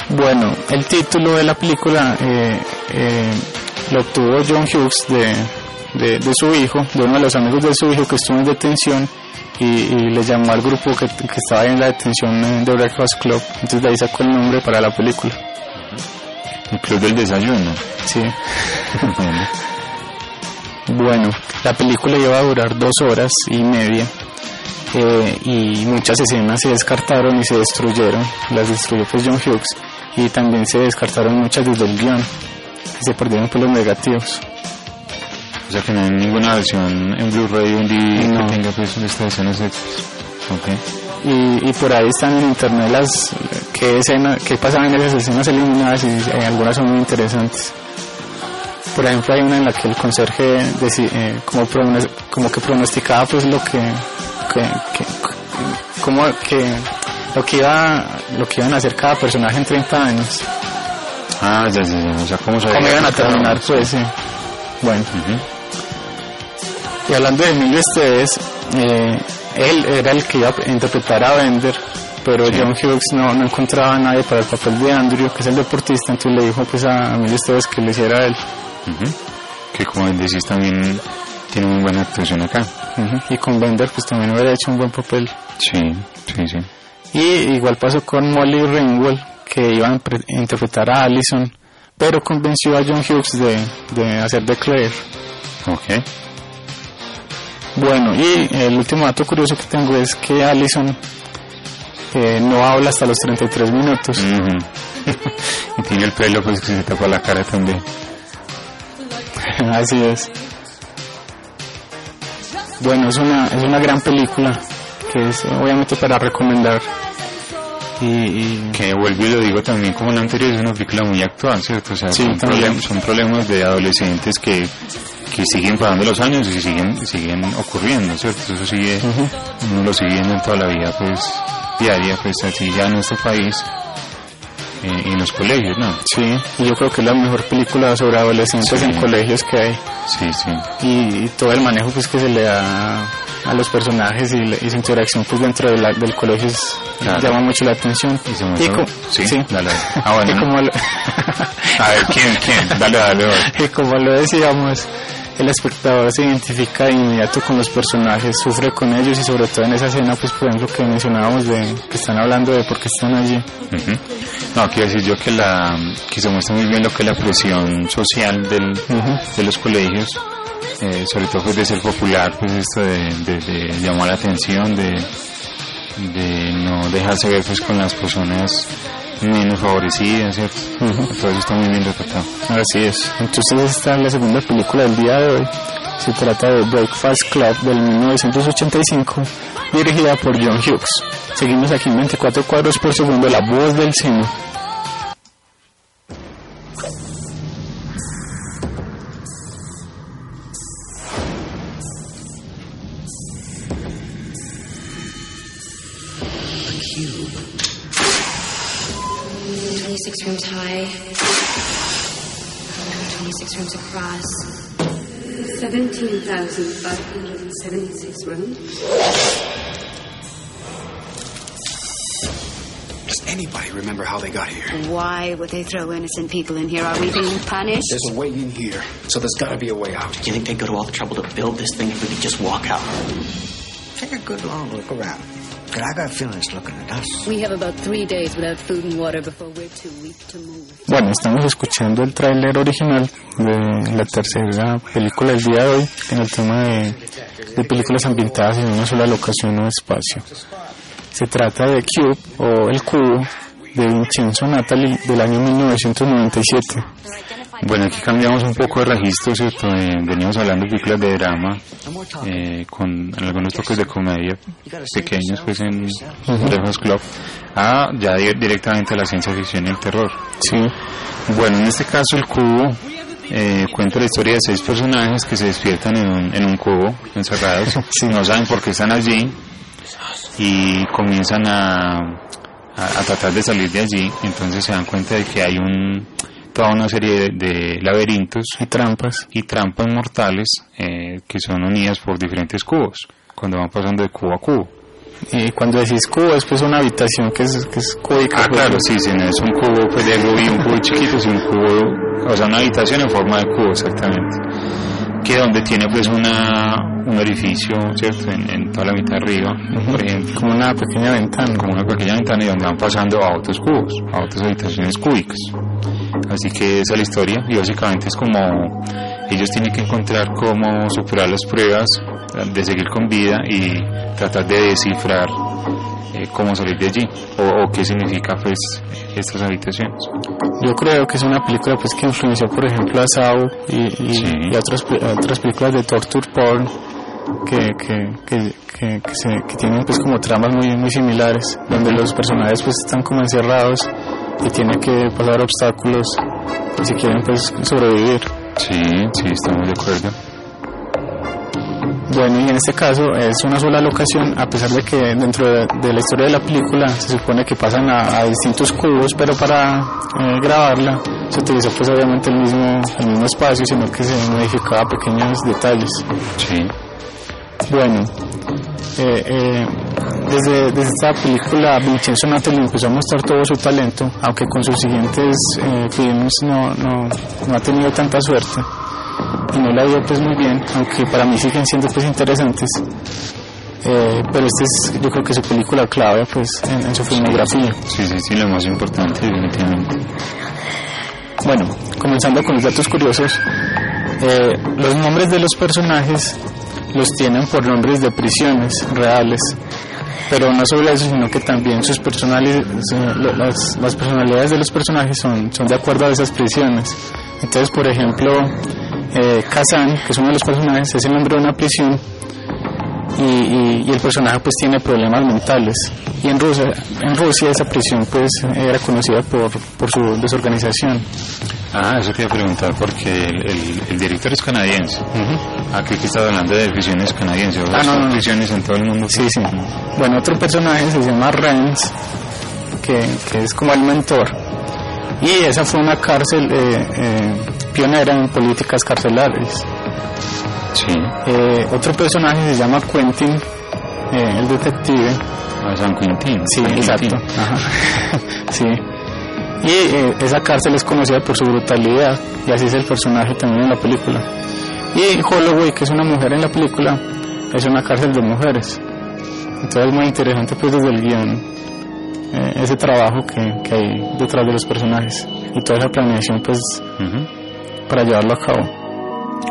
Bueno, el título de la película eh, eh, lo obtuvo John Hughes de, de, de su hijo, de uno de los amigos de su hijo que estuvo en detención y, y le llamó al grupo que, que estaba en la detención de Breakfast Club. Entonces de ahí sacó el nombre para la película. El club del desayuno. Sí. Bueno, la película iba a durar dos horas y media eh, y muchas escenas se descartaron y se destruyeron. Las destruyó pues John Hughes y también se descartaron muchas desde el guion. Se perdieron por los negativos. O sea que no hay ninguna versión en Blu-ray o en DVD No. que tenga pues estas escenas extras. Y, y por ahí están en internet las que escena, que pasaban en esas escenas eliminadas y eh, algunas son muy interesantes. Por ejemplo, hay una en la que el conserje eh, como, que pronosticaba pues lo que, que, que- como que lo que iba lo que iban a hacer cada personaje en 30 años. Ah, ya, ya, ya. O sea, ¿cómo se ¿Cómo iban a terminar? Pues sí. Bueno. Y hablando de Emilio Esteves, eh, él era el que iba a interpretar a Bender, pero John Hughes no, no encontraba a nadie para el papel de Andrew, que es el deportista, entonces le dijo pues a Emilio Esteves que lo hiciera él. Que como decís también tiene muy buena actuación acá. Y con Bender pues también hubiera hecho un buen papel. Sí, sí, sí. Y igual pasó con Molly Ringwald, que iba a pre- interpretar a Allison, pero convenció a John Hughes de, de hacer de Claire. Ok. Bueno, y el último dato curioso que tengo es que Allison eh, no habla hasta los 33 minutos. y tiene el pelo pues que se tapa la cara también. Así es. Bueno, es una, es una gran película que es obviamente para recomendar. Y, y- Que vuelvo y lo digo también como la anterior, es una película muy actual, ¿cierto? O sea, Sí, son, problemas, son problemas de adolescentes que, que siguen pasando los años y siguen, siguen ocurriendo, ¿cierto? Eso sigue, uno lo sigue viendo en toda la vida, pues, diaria, pues, así ya en nuestro país, eh, en los colegios, ¿no? sí, y yo creo que es la mejor película sobre adolescentes Sí. en colegios que hay. Sí, sí. Y, y todo el manejo pues que se le da a los personajes y, le- y su interacción pues dentro de la- del colegio es- Claro. llama mucho la atención. Y se muestra- co- sí, dale. Ah, bueno, y ¿no? como lo- A ver, ¿quién, quién? Dale, dale, dale. y como lo decíamos, el espectador se identifica de inmediato con los personajes, sufre con ellos y sobre todo en esa escena, pues por ejemplo que mencionábamos de que están hablando de por qué están allí. No, quiero decir yo que la que se muestra muy bien lo que es la presión social del, de los colegios, eh, sobre todo pues de ser popular, pues esto de, de- de llamar la atención, de, de no dejarse ver pues con las personas menos favorecidas, ¿cierto? Todo eso está muy bien retratado. Así es. Entonces esta es la segunda película del día de hoy. Se trata de Breakfast Club del 1985, dirigida por John Hughes. Seguimos aquí en 24 cuadros por segundo, la voz del cine. Rooms high. 26 rooms across. 17,576 rooms. Does anybody remember how they got here? Why would they throw innocent people in here? Are we being punished? There's a way in here, so there's got to be a way out. Do you think they'd go to all the trouble to build this thing if we could just walk out? Take a good long look around. But I got feelings looking at us. We have about three days without food and water before we're too weak to move. Bueno, estamos escuchando el tráiler original de la tercera película del día de hoy en el tema de, de películas ambientadas en una sola locación o espacio. Se trata de Cube o El Cubo de Vincenzo Natali del año 1997. Bueno, aquí cambiamos un poco de registro, ¿cierto? Eh, venimos hablando de películas de drama, eh, con algunos toques de comedia pequeños, pues en Breakfast Club, a ya di- directamente a la ciencia ficción y el terror. Sí. Bueno, en este caso el cubo eh, cuenta la historia de seis personajes que se despiertan en un, en un cubo, encerrados, no saben por qué están allí y comienzan a, a, a tratar de salir de allí, entonces se dan cuenta de que hay un toda una serie de, laberintos y trampas y trampas mortales eh, que son unidas por diferentes cubos cuando van pasando de cubo a cubo. Y cuando decís cubo es pues una habitación que es, que es cúbica. Ah, pues. claro, sí, sí, no es un cubo pues, de Rubí, un cubo chiquito, es un cubo, o sea, una habitación en forma de cubo, exactamente. Que donde tiene pues una, un orificio, ¿cierto? En, en toda la mitad arriba, por ejemplo. Como una pequeña ventana. Como una pequeña ventana y donde van pasando a otros cubos, a otras habitaciones cúbicas. Así que esa es la historia y básicamente es como ellos tienen que encontrar cómo superar las pruebas de seguir con vida y tratar de descifrar eh, cómo salir de allí o, o qué significa pues estas habitaciones. Yo creo que es una película pues que influenció por ejemplo a Saw y, y, y otras, otras películas de torture porn que, que, que, que, que se- que tienen pues como tramas muy, muy similares, donde los personajes pues están como encerrados y tienen que pasar obstáculos si quieren pues sobrevivir. Sí, sí, estamos de acuerdo. Bueno, y en este caso es una sola locación, a pesar de que dentro de, de la historia de la película se supone que pasan a, a distintos cubos, pero para eh, grabarla se utilizó pues obviamente el mismo, el mismo espacio, sino que se modificaba pequeños detalles. Sí. Bueno, eh, eh, desde, desde esta película Vincenzo Natali empezó a mostrar todo su talento, aunque con sus siguientes eh, films no, no, no ha tenido tanta suerte y no la ido pues muy bien, aunque para mí siguen siendo pues interesantes. Eh, pero esta es yo creo que su película clave pues en, en su filmografía. Sí, sí, sí, lo más importante, definitivamente. Bueno, comenzando con los datos curiosos, eh, los nombres de los personajes los tienen por nombres de prisiones reales, pero no solo eso, sino que también sus personalidades, las, las personalidades de los personajes son, son de acuerdo a esas prisiones. Entonces, por ejemplo, eh, Kazan, que es uno de los personajes, es el nombre de una prisión y, y- y el personaje pues tiene problemas mentales. Y en Rusia, en Rusia esa prisión pues era conocida por, por su desorganización. Ah, eso te iba a preguntar porque el, el- el director es canadiense. Aquí que estás hablando de prisiones canadienses. ¿o Ah, no, no, no. prisiones en todo el mundo. Sí, sí. Bueno, otro personaje se llama Renz, que, que es como el mentor. Y esa fue una cárcel eh, eh, pionera en políticas carcelarias. Sí. Eh, otro personaje se llama Quentin, eh, el detective. Ah, San Quintín. Sí, San exacto. Ajá. sí. Y eh, esa cárcel es conocida por su brutalidad, y así es el personaje también en la película. Y Holloway, que es una mujer en la película, es una cárcel de mujeres. Entonces es muy interesante pues desde el guion eh, ese trabajo que, que hay detrás de los personajes y toda esa planeación pues para llevarlo a cabo.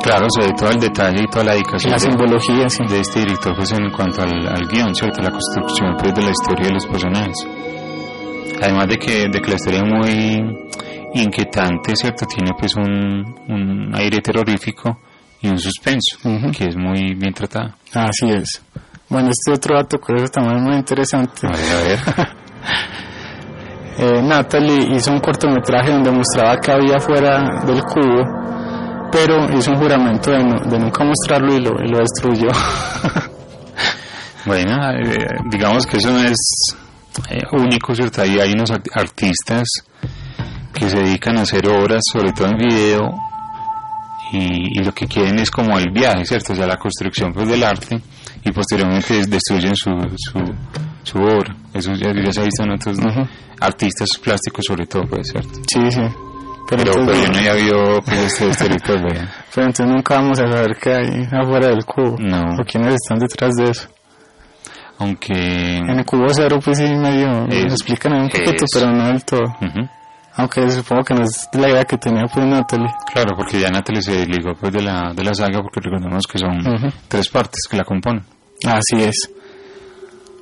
Claro, se ve todo el detalle y toda la dedicación La de- simbología, sí. de este director pues en cuanto al, al guion, ¿cierto? La construcción pues de la historia de los personajes. Además de que, de que la historia es muy inquietante, ¿cierto? Tiene pues un, un aire terrorífico y un suspenso, que es muy bien tratado. Así es. Bueno, este otro dato curioso también es muy interesante. A ver, a ver. Eh, Natalie hizo un cortometraje donde mostraba que había fuera del cubo, pero hizo un juramento de, no- de nunca mostrarlo y lo, y lo destruyó. Bueno, eh, digamos que eso no es eh, único, ¿cierto? Ahí hay unos art- artistas que se dedican a hacer obras, sobre todo en video, y, y lo que quieren es como el viaje, ¿cierto? O sea, la construcción pues, del arte, y posteriormente des- destruyen su, su, su obra. Eso ya, ya se ha visto en otros artistas plásticos, sobre todo, puede ser. sí, sí. Pero, pero yo no había visto pues, este, este director, vea. Pero entonces nunca vamos a saber qué hay afuera del cubo. No. O quiénes están detrás de eso. Aunque... En el cubo cero, pues sí, medio Es- lo explican ahí un poquito, pero no del todo. Aunque supongo que no es la idea que tenía pues Natalie. Claro, porque ya Natalie se desligó pues, de, la, de la saga, porque recordemos que son tres partes que la componen. Así es.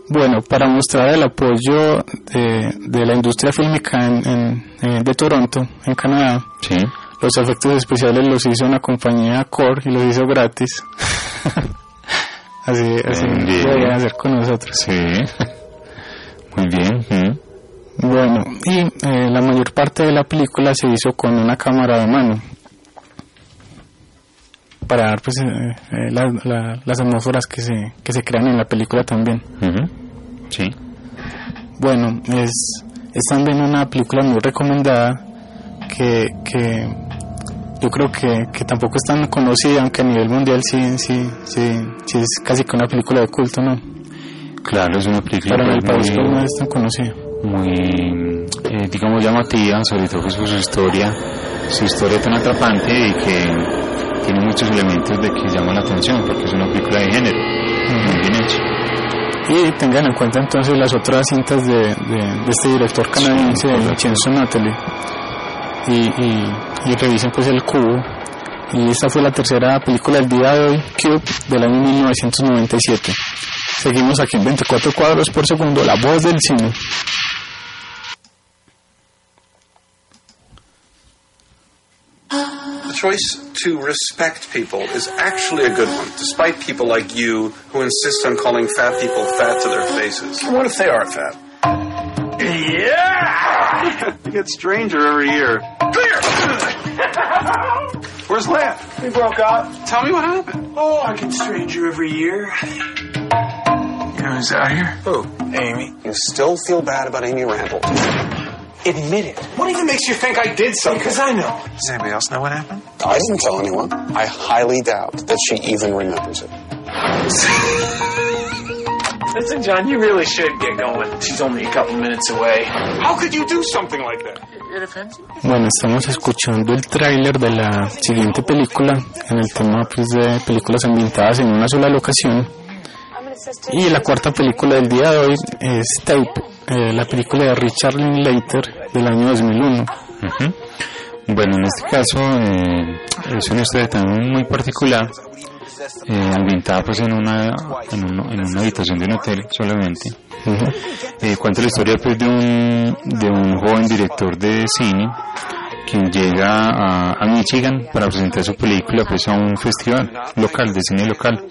Bueno, para mostrar el apoyo de, de la industria fílmica en, en- en- de Toronto, en Canadá, Sí. los efectos especiales los hizo una compañía Core y los hizo gratis. así así hacer con nosotros. Sí. Muy bien. Bueno, y eh, la mayor parte de la película se hizo con una cámara de mano para dar pues, eh, eh, la- la- las atmósferas que se, que se crean en la película también. Ujú. Sí. Bueno, es, es también una película muy recomendada que, que yo creo que, que tampoco es tan conocida, aunque a nivel mundial sí, sí, sí, sí es casi que una película de culto, ¿no? Claro, es una película Pero en el pues, país pues, no muy, es tan conocida. muy eh, digamos, llamativa, sobre todo pues, por su historia, su historia tan atrapante y que tiene muchos elementos de que llaman la atención, porque es una película de género, muy bien hecha. Y tengan en cuenta entonces las otras cintas de, de, de este director canadiense, de Vincenzo Natali. Y, y, y revisen pues el cubo. Y esta fue la tercera película del día de hoy, Cube, del año 1997. Seguimos aquí en 24 cuadros por segundo, la voz del cine. Choice to respect people is actually a good one, despite people like you who insist on calling fat people fat to their faces. What if they are fat? Yeah! you get stranger every year. Clear! Where's Laugh? We broke up. Tell me what happened. Oh, I get stranger every year. You know who's out here? Who? Amy. You still feel bad about Amy Randall. Admit it. What even makes you think I did something? Because I know. Does anybody else know what happened? I didn't tell anyone. I highly doubt that she even remembers it. Listen, John, you really should get going. She's only a couple minutes away. How could you do something like that? Bueno, estamos escuchando el tráiler de la siguiente película en el tema pues, de películas ambientadas en una sola locación. Y la cuarta película del día de hoy es Tape, eh, la película de Richard Linklater del año 2001. Ujú. Bueno, en este caso eh, es una historia también muy particular, eh, ambientada pues en una, en, una habitación de un hotel solamente. Eh, cuenta la historia pues de un, de un joven director de cine quien llega a, a Michigan para presentar su película pues a un festival local, de cine local.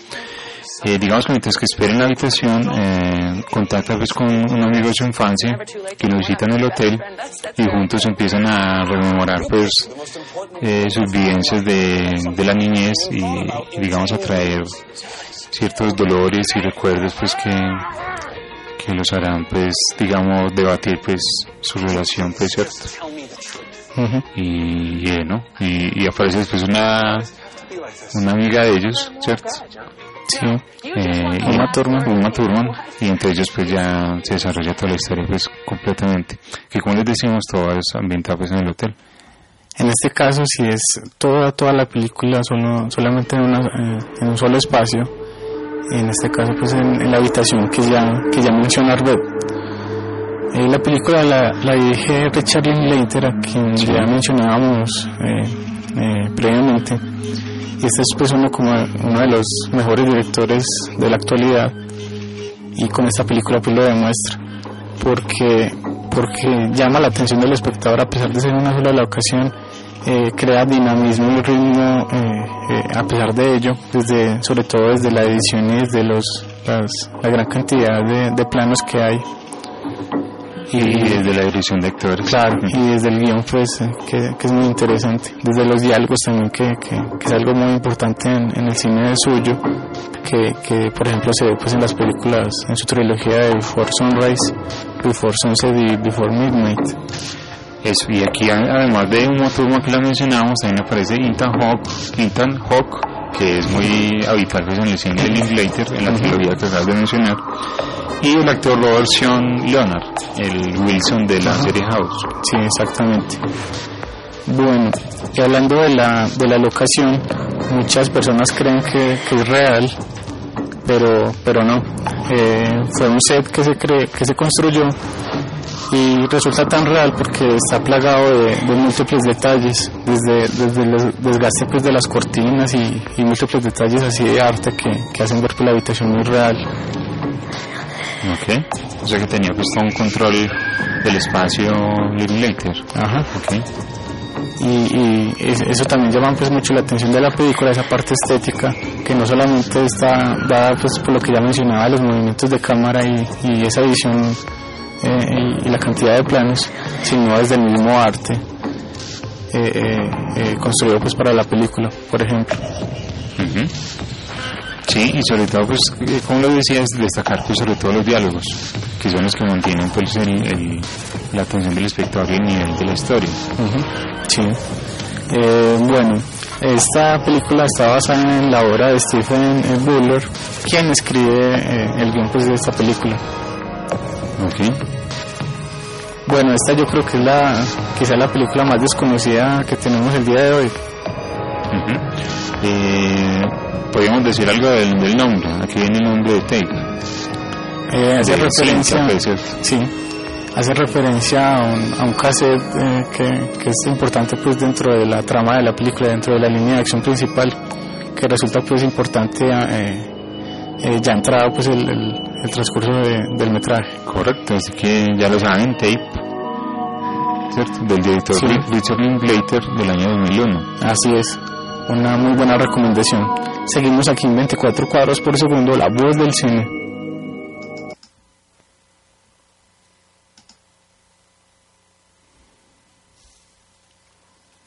Eh, digamos que mientras que espera en la habitación, eh, contacta pues con un amigo de su infancia que lo visita en el hotel y juntos empiezan a rememorar pues eh, sus vivencias de, de la niñez y, y, digamos a traer ciertos dolores y recuerdos pues que, que los harán pues digamos debatir pues su relación pues cierto y, y, ¿no? y, y aparece después una una amiga de ellos cierto Sí, eh, Uma Thurman. Uma Thurman, y entre ellos pues ya se desarrolla toda la historia pues completamente que como les decimos todo es ambientado pues en el hotel En este caso, si es toda toda la película solo, solamente en, una, eh, en un solo espacio, en este caso pues en, en la habitación que ya, que ya menciona Arbet. Eh, la película la, la dirige Richard Linklater, a quien ya mencionábamos eh, eh, previamente. Y este es pues uno, como uno de los mejores directores de la actualidad. Y con esta película pues lo demuestra. Porque porque llama la atención del espectador a pesar de ser una sola la ocasión eh, crea dinamismo y ritmo eh, eh, a pesar de ello desde sobre todo desde la edición y desde los las, la gran cantidad de, de planos que hay y desde la dirección de actores. Claro y desde el guion pues que, que es muy interesante. Desde los diálogos también que, que, que es algo muy importante en, en el cine de suyo que, que por ejemplo se ve pues en las películas en su trilogía de Before Sunrise Before Sunset y Before Midnight. Eso y aquí además de Uma Thurman que la mencionamos también aparece Ethan Hawke Ethan Hawke que es muy habitual pues en el cine de Linklater en la trilogía que acabas de mencionar y el actor Robert Sean Leonard el Wilson de la serie House Sí, exactamente. Bueno, y hablando de la, de la locación, muchas personas creen que, que es real, pero, pero no. Eh, fue un set que se, cre- que se construyó y resulta tan real porque está plagado de, de múltiples detalles, desde, desde el desgaste pues, de las cortinas y, y múltiples detalles así de arte que, que hacen ver que la habitación muy real. Ok o sea que tenía pues todo un control del espacio Linklater Ajá. ok y, y es- eso también llama pues mucho la atención de la película esa parte estética que no solamente está dada pues por lo que ya mencionaba los movimientos de cámara y, y esa edición eh, y, y la cantidad de planos sino desde el mismo arte eh, eh, eh, construido pues para la película por ejemplo Ujú. Sí, y sobre todo, pues, eh, como lo decías, destacar pues, sobre todo los diálogos, que son los que mantienen pues, el- el- la atención del espectador y el nivel de la historia. Sí. Eh, bueno, esta película está basada en la obra de Stephen eh, Buller, quien escribe eh, el guion pues, de esta película. Ok. Bueno, esta yo creo que es la quizá la película más desconocida que tenemos el día de hoy. Ujú. Eh, Podríamos decir algo del, del nombre. Aquí viene el nombre de Tape. Eh, hace De referencia, pues, sí, hace referencia a un, a un cassette eh, que, que es importante pues dentro de la trama de la película, dentro de la línea de acción principal, que resulta pues importante eh, eh, ya entrado pues el, el, el transcurso de- del metraje. Correcto, así que ya lo saben, Tape. ¿cierto? Del director Sí. Richard Linklater del año 2001. Así es, una muy buena recomendación. Seguimos aquí en 24 cuadros por segundo, la voz del cine.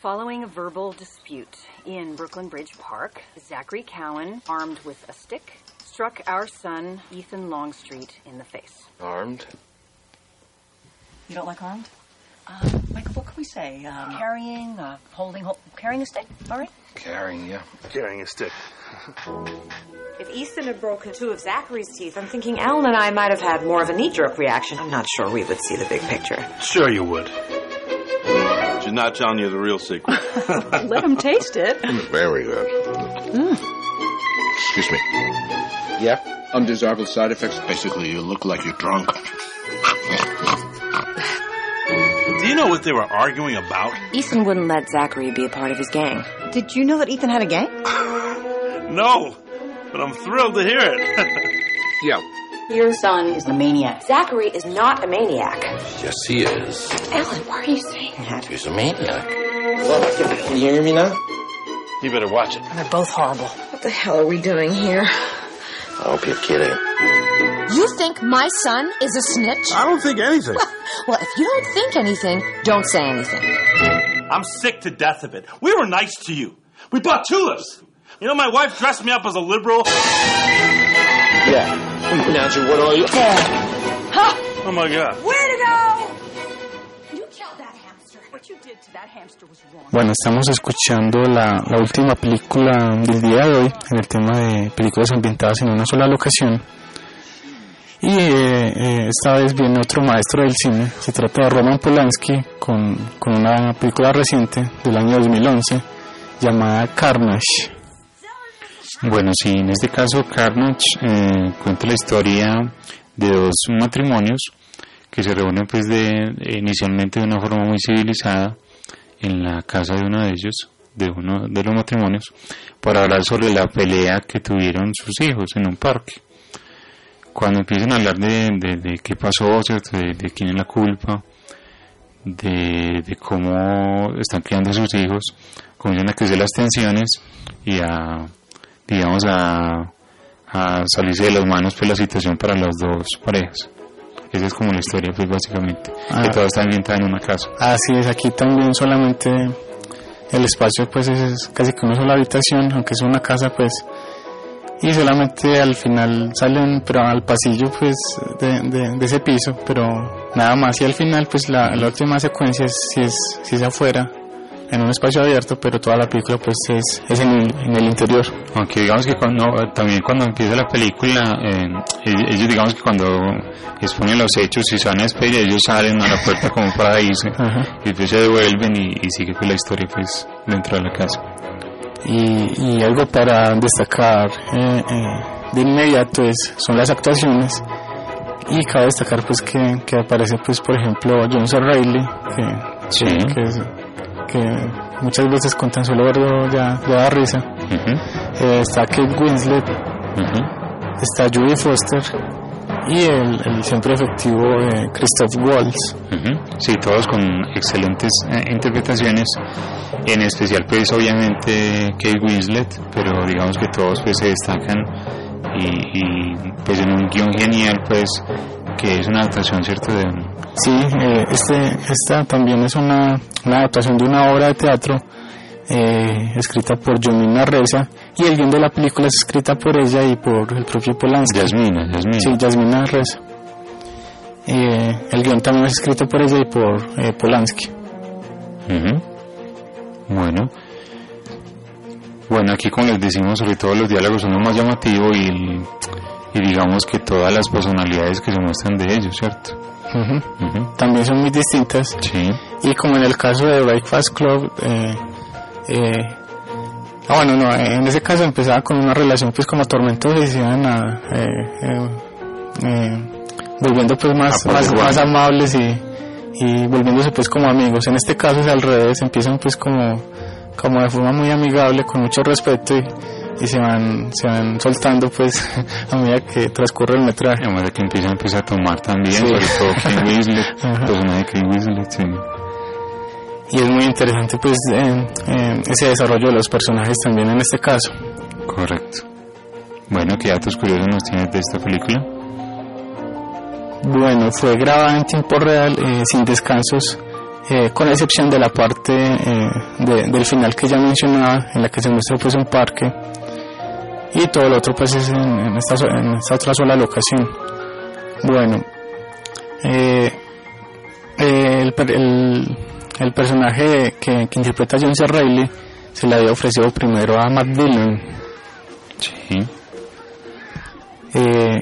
Following a verbal dispute in Brooklyn Bridge Park, Zachary Cowan, armed with a stick, struck our son, Ethan Longstreet, in the face. Armed? You don't like armed? Uh, Michael, what can we say? Um, carrying, uh, holding, hol- carrying a stick, all right? Carrying, yeah. Carrying a stick. If Ethan had broken two of Zachary's teeth, I'm thinking Alan and I might have had more of a knee-jerk reaction. I'm not sure we would see the big picture. Sure you would. She's not telling you the real secret. Let him taste it. Very good. Excuse me. Yeah? Undesirable side effects. Basically, you look like you're drunk. Do you know what they were arguing about? Ethan wouldn't let Zachary be a part of his gang. Did you know that Ethan had a gang? No, but I'm thrilled to hear it. Yeah. Your son is a maniac. Zachary is not a maniac. Yes, he is. Alan, why are you saying that? He's a maniac. Can you hear me now? you better watch it. They're both horrible. What the hell are we doing here? I hope you're kidding. You think my son is a snitch? I don't think anything. Well, if you don't think anything, don't say anything. I'm sick to death of it. We were nice to you. We bought tulips. You know, my wife dressed me up as a liberal. Yeah. Announcer, what are you? Oh my God. Where to go? You killed that hamster. What you did to that hamster was wrong. Bueno, estamos escuchando la, la última película del día de hoy en el tema de películas ambientadas en una sola locación. Y eh, eh, esta vez viene otro maestro del cine. Se trata de Roman Polanski con, con una película reciente del año 2011 llamada Carnage. Bueno, sí, en este caso Carnage eh, cuenta la historia de dos matrimonios que se reúnen pues de inicialmente de una forma muy civilizada en la casa de uno de ellos, de uno de los matrimonios, para hablar sobre la pelea que tuvieron sus hijos en un parque. Cuando empiezan a hablar de, de, de qué pasó, ¿cierto? De, de quién es la culpa, de, cómo están criando a sus hijos, comienzan a crecer las tensiones y a, digamos, a, a salirse de las manos pues la situación para las dos parejas. Esa es como la historia, pues básicamente, Ah. que toda está ambientada en una casa. Así es, aquí también solamente el espacio pues es, es casi que una sola habitación, aunque es una casa pues y solamente al final salen pero al pasillo pues de, de- de ese piso, pero nada más y al final pues la, la última secuencia es, si es, si es afuera en un espacio abierto, pero toda la película pues es, es en, el, en el interior. Aunque digamos que cuando, también cuando empieza la película, eh, ellos digamos que cuando exponen los hechos y se van a despedir, ellos salen a la puerta como para irse y después se devuelven y, y sigue pues la historia pues dentro de la casa. Y, y algo para destacar eh, eh, de inmediato es, son las actuaciones y cabe destacar pues que, que aparece pues por ejemplo John C. Reilly que, Sí. que, es- que muchas veces con tan solo verlo ya, ya da risa Eh, está Kate Winslet está Judy Foster y el, el siempre efectivo eh, Christoph Waltz Ujú. Sí, todos con excelentes eh, interpretaciones, en especial pues obviamente Kate Winslet, pero digamos que todos pues se destacan y, y, pues en un guion genial pues que es una adaptación cierto de Sí, eh, este, esta también es una, una adaptación de una obra de teatro eh, escrita por Yomina Reza y el guion de la película es escrita por ella y por el propio Polanski. Yasmina, Yasmina. Sí, Yasmina Reza. Eh, el guion también es escrito por ella y por eh, Polanski. Bueno. Bueno, aquí como les decimos, sobre todo los diálogos son lo más llamativo y, y digamos que todas las personalidades que se muestran de ellos, ¿cierto? También son muy distintas. Sí. Y como en el caso de Breakfast Club, eh, eh, ah, bueno, no, en ese caso empezaba con una relación pues como tormentosa y se iban a, eh, eh, eh, volviendo pues más, más, amables y, y volviéndose pues como amigos. En este caso es al revés, empiezan pues como, como de forma muy amigable, con mucho respeto y, y se van, se van soltando pues a medida que transcurre el metraje. Además de que empieza, empieza a tomar también, Sí. sobre todo Ajá. el personaje de Kate Winslet, sí. Y es muy interesante pues eh, eh, ese desarrollo de los personajes también en este caso. Correcto. Bueno, ¿qué datos curiosos nos tienes de esta película? Bueno, fue grabada en tiempo real, eh, sin descansos, eh, con excepción de la parte eh, de- del final que ya mencionaba, en la que se muestra pues un parque, y todo lo otro pues es en, en esta, en esta otra sola locación. Bueno, el, el, el personaje que, que interpreta John C. Reilly se le había ofrecido primero a Matt Dillon. Sí. Eh,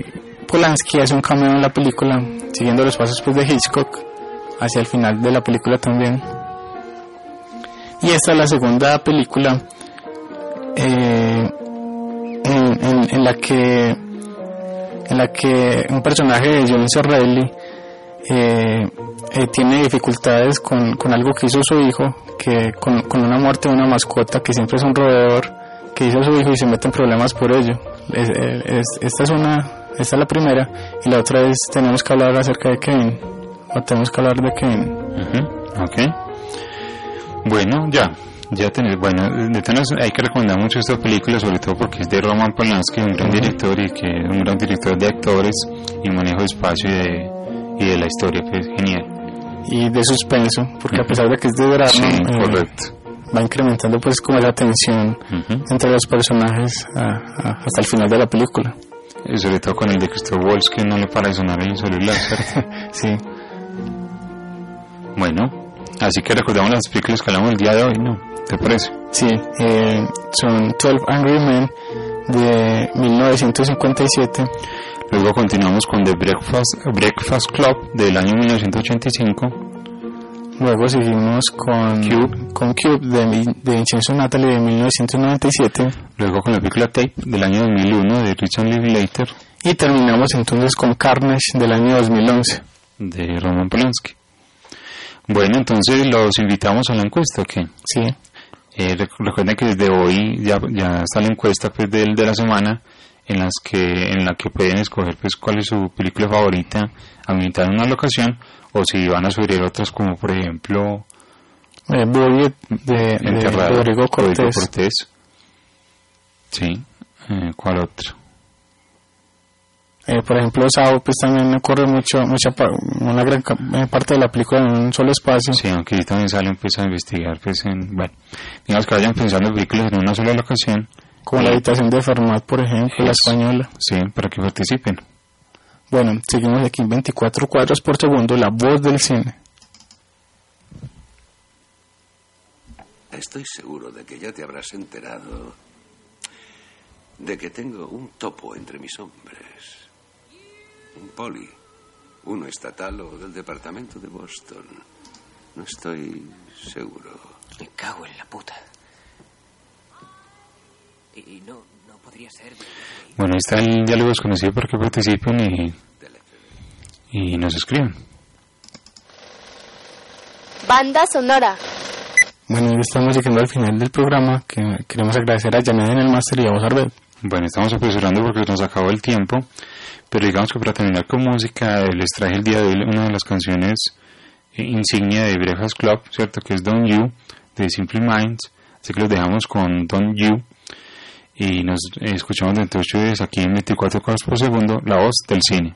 Polanski hace un cameo en la película, siguiendo los pasos pues, de Hitchcock, hacia el final de la película también. Y esta es la segunda película eh, en, en- en la que en la que un personaje de John C. Reilly eh, eh, tiene dificultades con, con algo que hizo su hijo, que con, con una muerte de una mascota que siempre es un roedor que hizo su hijo y se mete en problemas por ello. Es- es- esta es una, esta es la primera y la otra es tenemos que hablar acerca de Kevin o tenemos que hablar de Kevin. Ujú, Ok. Bueno, ya. Ya tenés, bueno, de todas hay que recomendar mucho esta película, sobre todo porque es de Roman Polanski, un gran director y que es un gran director de actores y manejo de espacio y de, y de la historia, pues genial. y de suspenso, porque a pesar de que es de drama, Sí, eh, correcto. va incrementando pues como la tensión entre los personajes a- a- hasta el final de la película. Y sobre todo con el de Christoph Waltz que no le para de sonar el celular, sí. Bueno, así que recordamos las películas que hablamos el día de hoy, ¿no? ¿Te parece? Sí, eh, son 12 Angry Men de 1957. Luego continuamos con The Breakfast, Breakfast Club del año 1985. Luego seguimos con Cube, con Cube de, de Vincenzo Natalie de 1997. Luego con la película Tape del año 2001 de Richard Linklater. Y terminamos entonces con Carnage del año 2011. de Roman Polanski. Bueno, entonces los invitamos a la encuesta, ¿o qué? Sí. Eh, rec- recuerden que desde hoy ya, ya está la encuesta pues, del, de la semana en las que en la que pueden escoger pues cuál es su película favorita, ambientar en una locación o si van a subir otras como por ejemplo Eh, Bullet de, de Rodrigo Cortés. Cortés. Sí, eh, ¿cuál otro? Eh, por ejemplo, Sao pues también ocurre mucho, mucha una gran eh, parte de la película en un solo espacio. Sí, aunque también salen pues a investigar pues en, bueno, digamos que vayan pensando películas en una sola locación. Como la habitación de Fermat, por ejemplo, la española. Sí, para que participen. Bueno, seguimos aquí en 24 cuadros por segundo, la voz del cine. Estoy seguro de que ya te habrás enterado de que tengo un topo entre mis hombres. Un poli. Uno estatal o del departamento de Boston. No estoy seguro. Me cago en la puta. Y, no, no podría ser. Bueno, ahí está el diálogo desconocido para que participen y, y nos escriban. Banda sonora. Bueno, ya estamos llegando al final del programa, que queremos agradecer a Janet en el máster y a vos, Arbet. Bueno, estamos apresurando porque nos acabó el tiempo, pero digamos que para terminar con música, eh, les traje el día de hoy una de las canciones eh, insignia de Breakfast Club, ¿cierto? Que es Don't You, de Simple Minds. Así que los dejamos con Don't You y nos escuchamos dentro de 8 días aquí en 24 cuadros por segundo, la voz del cine.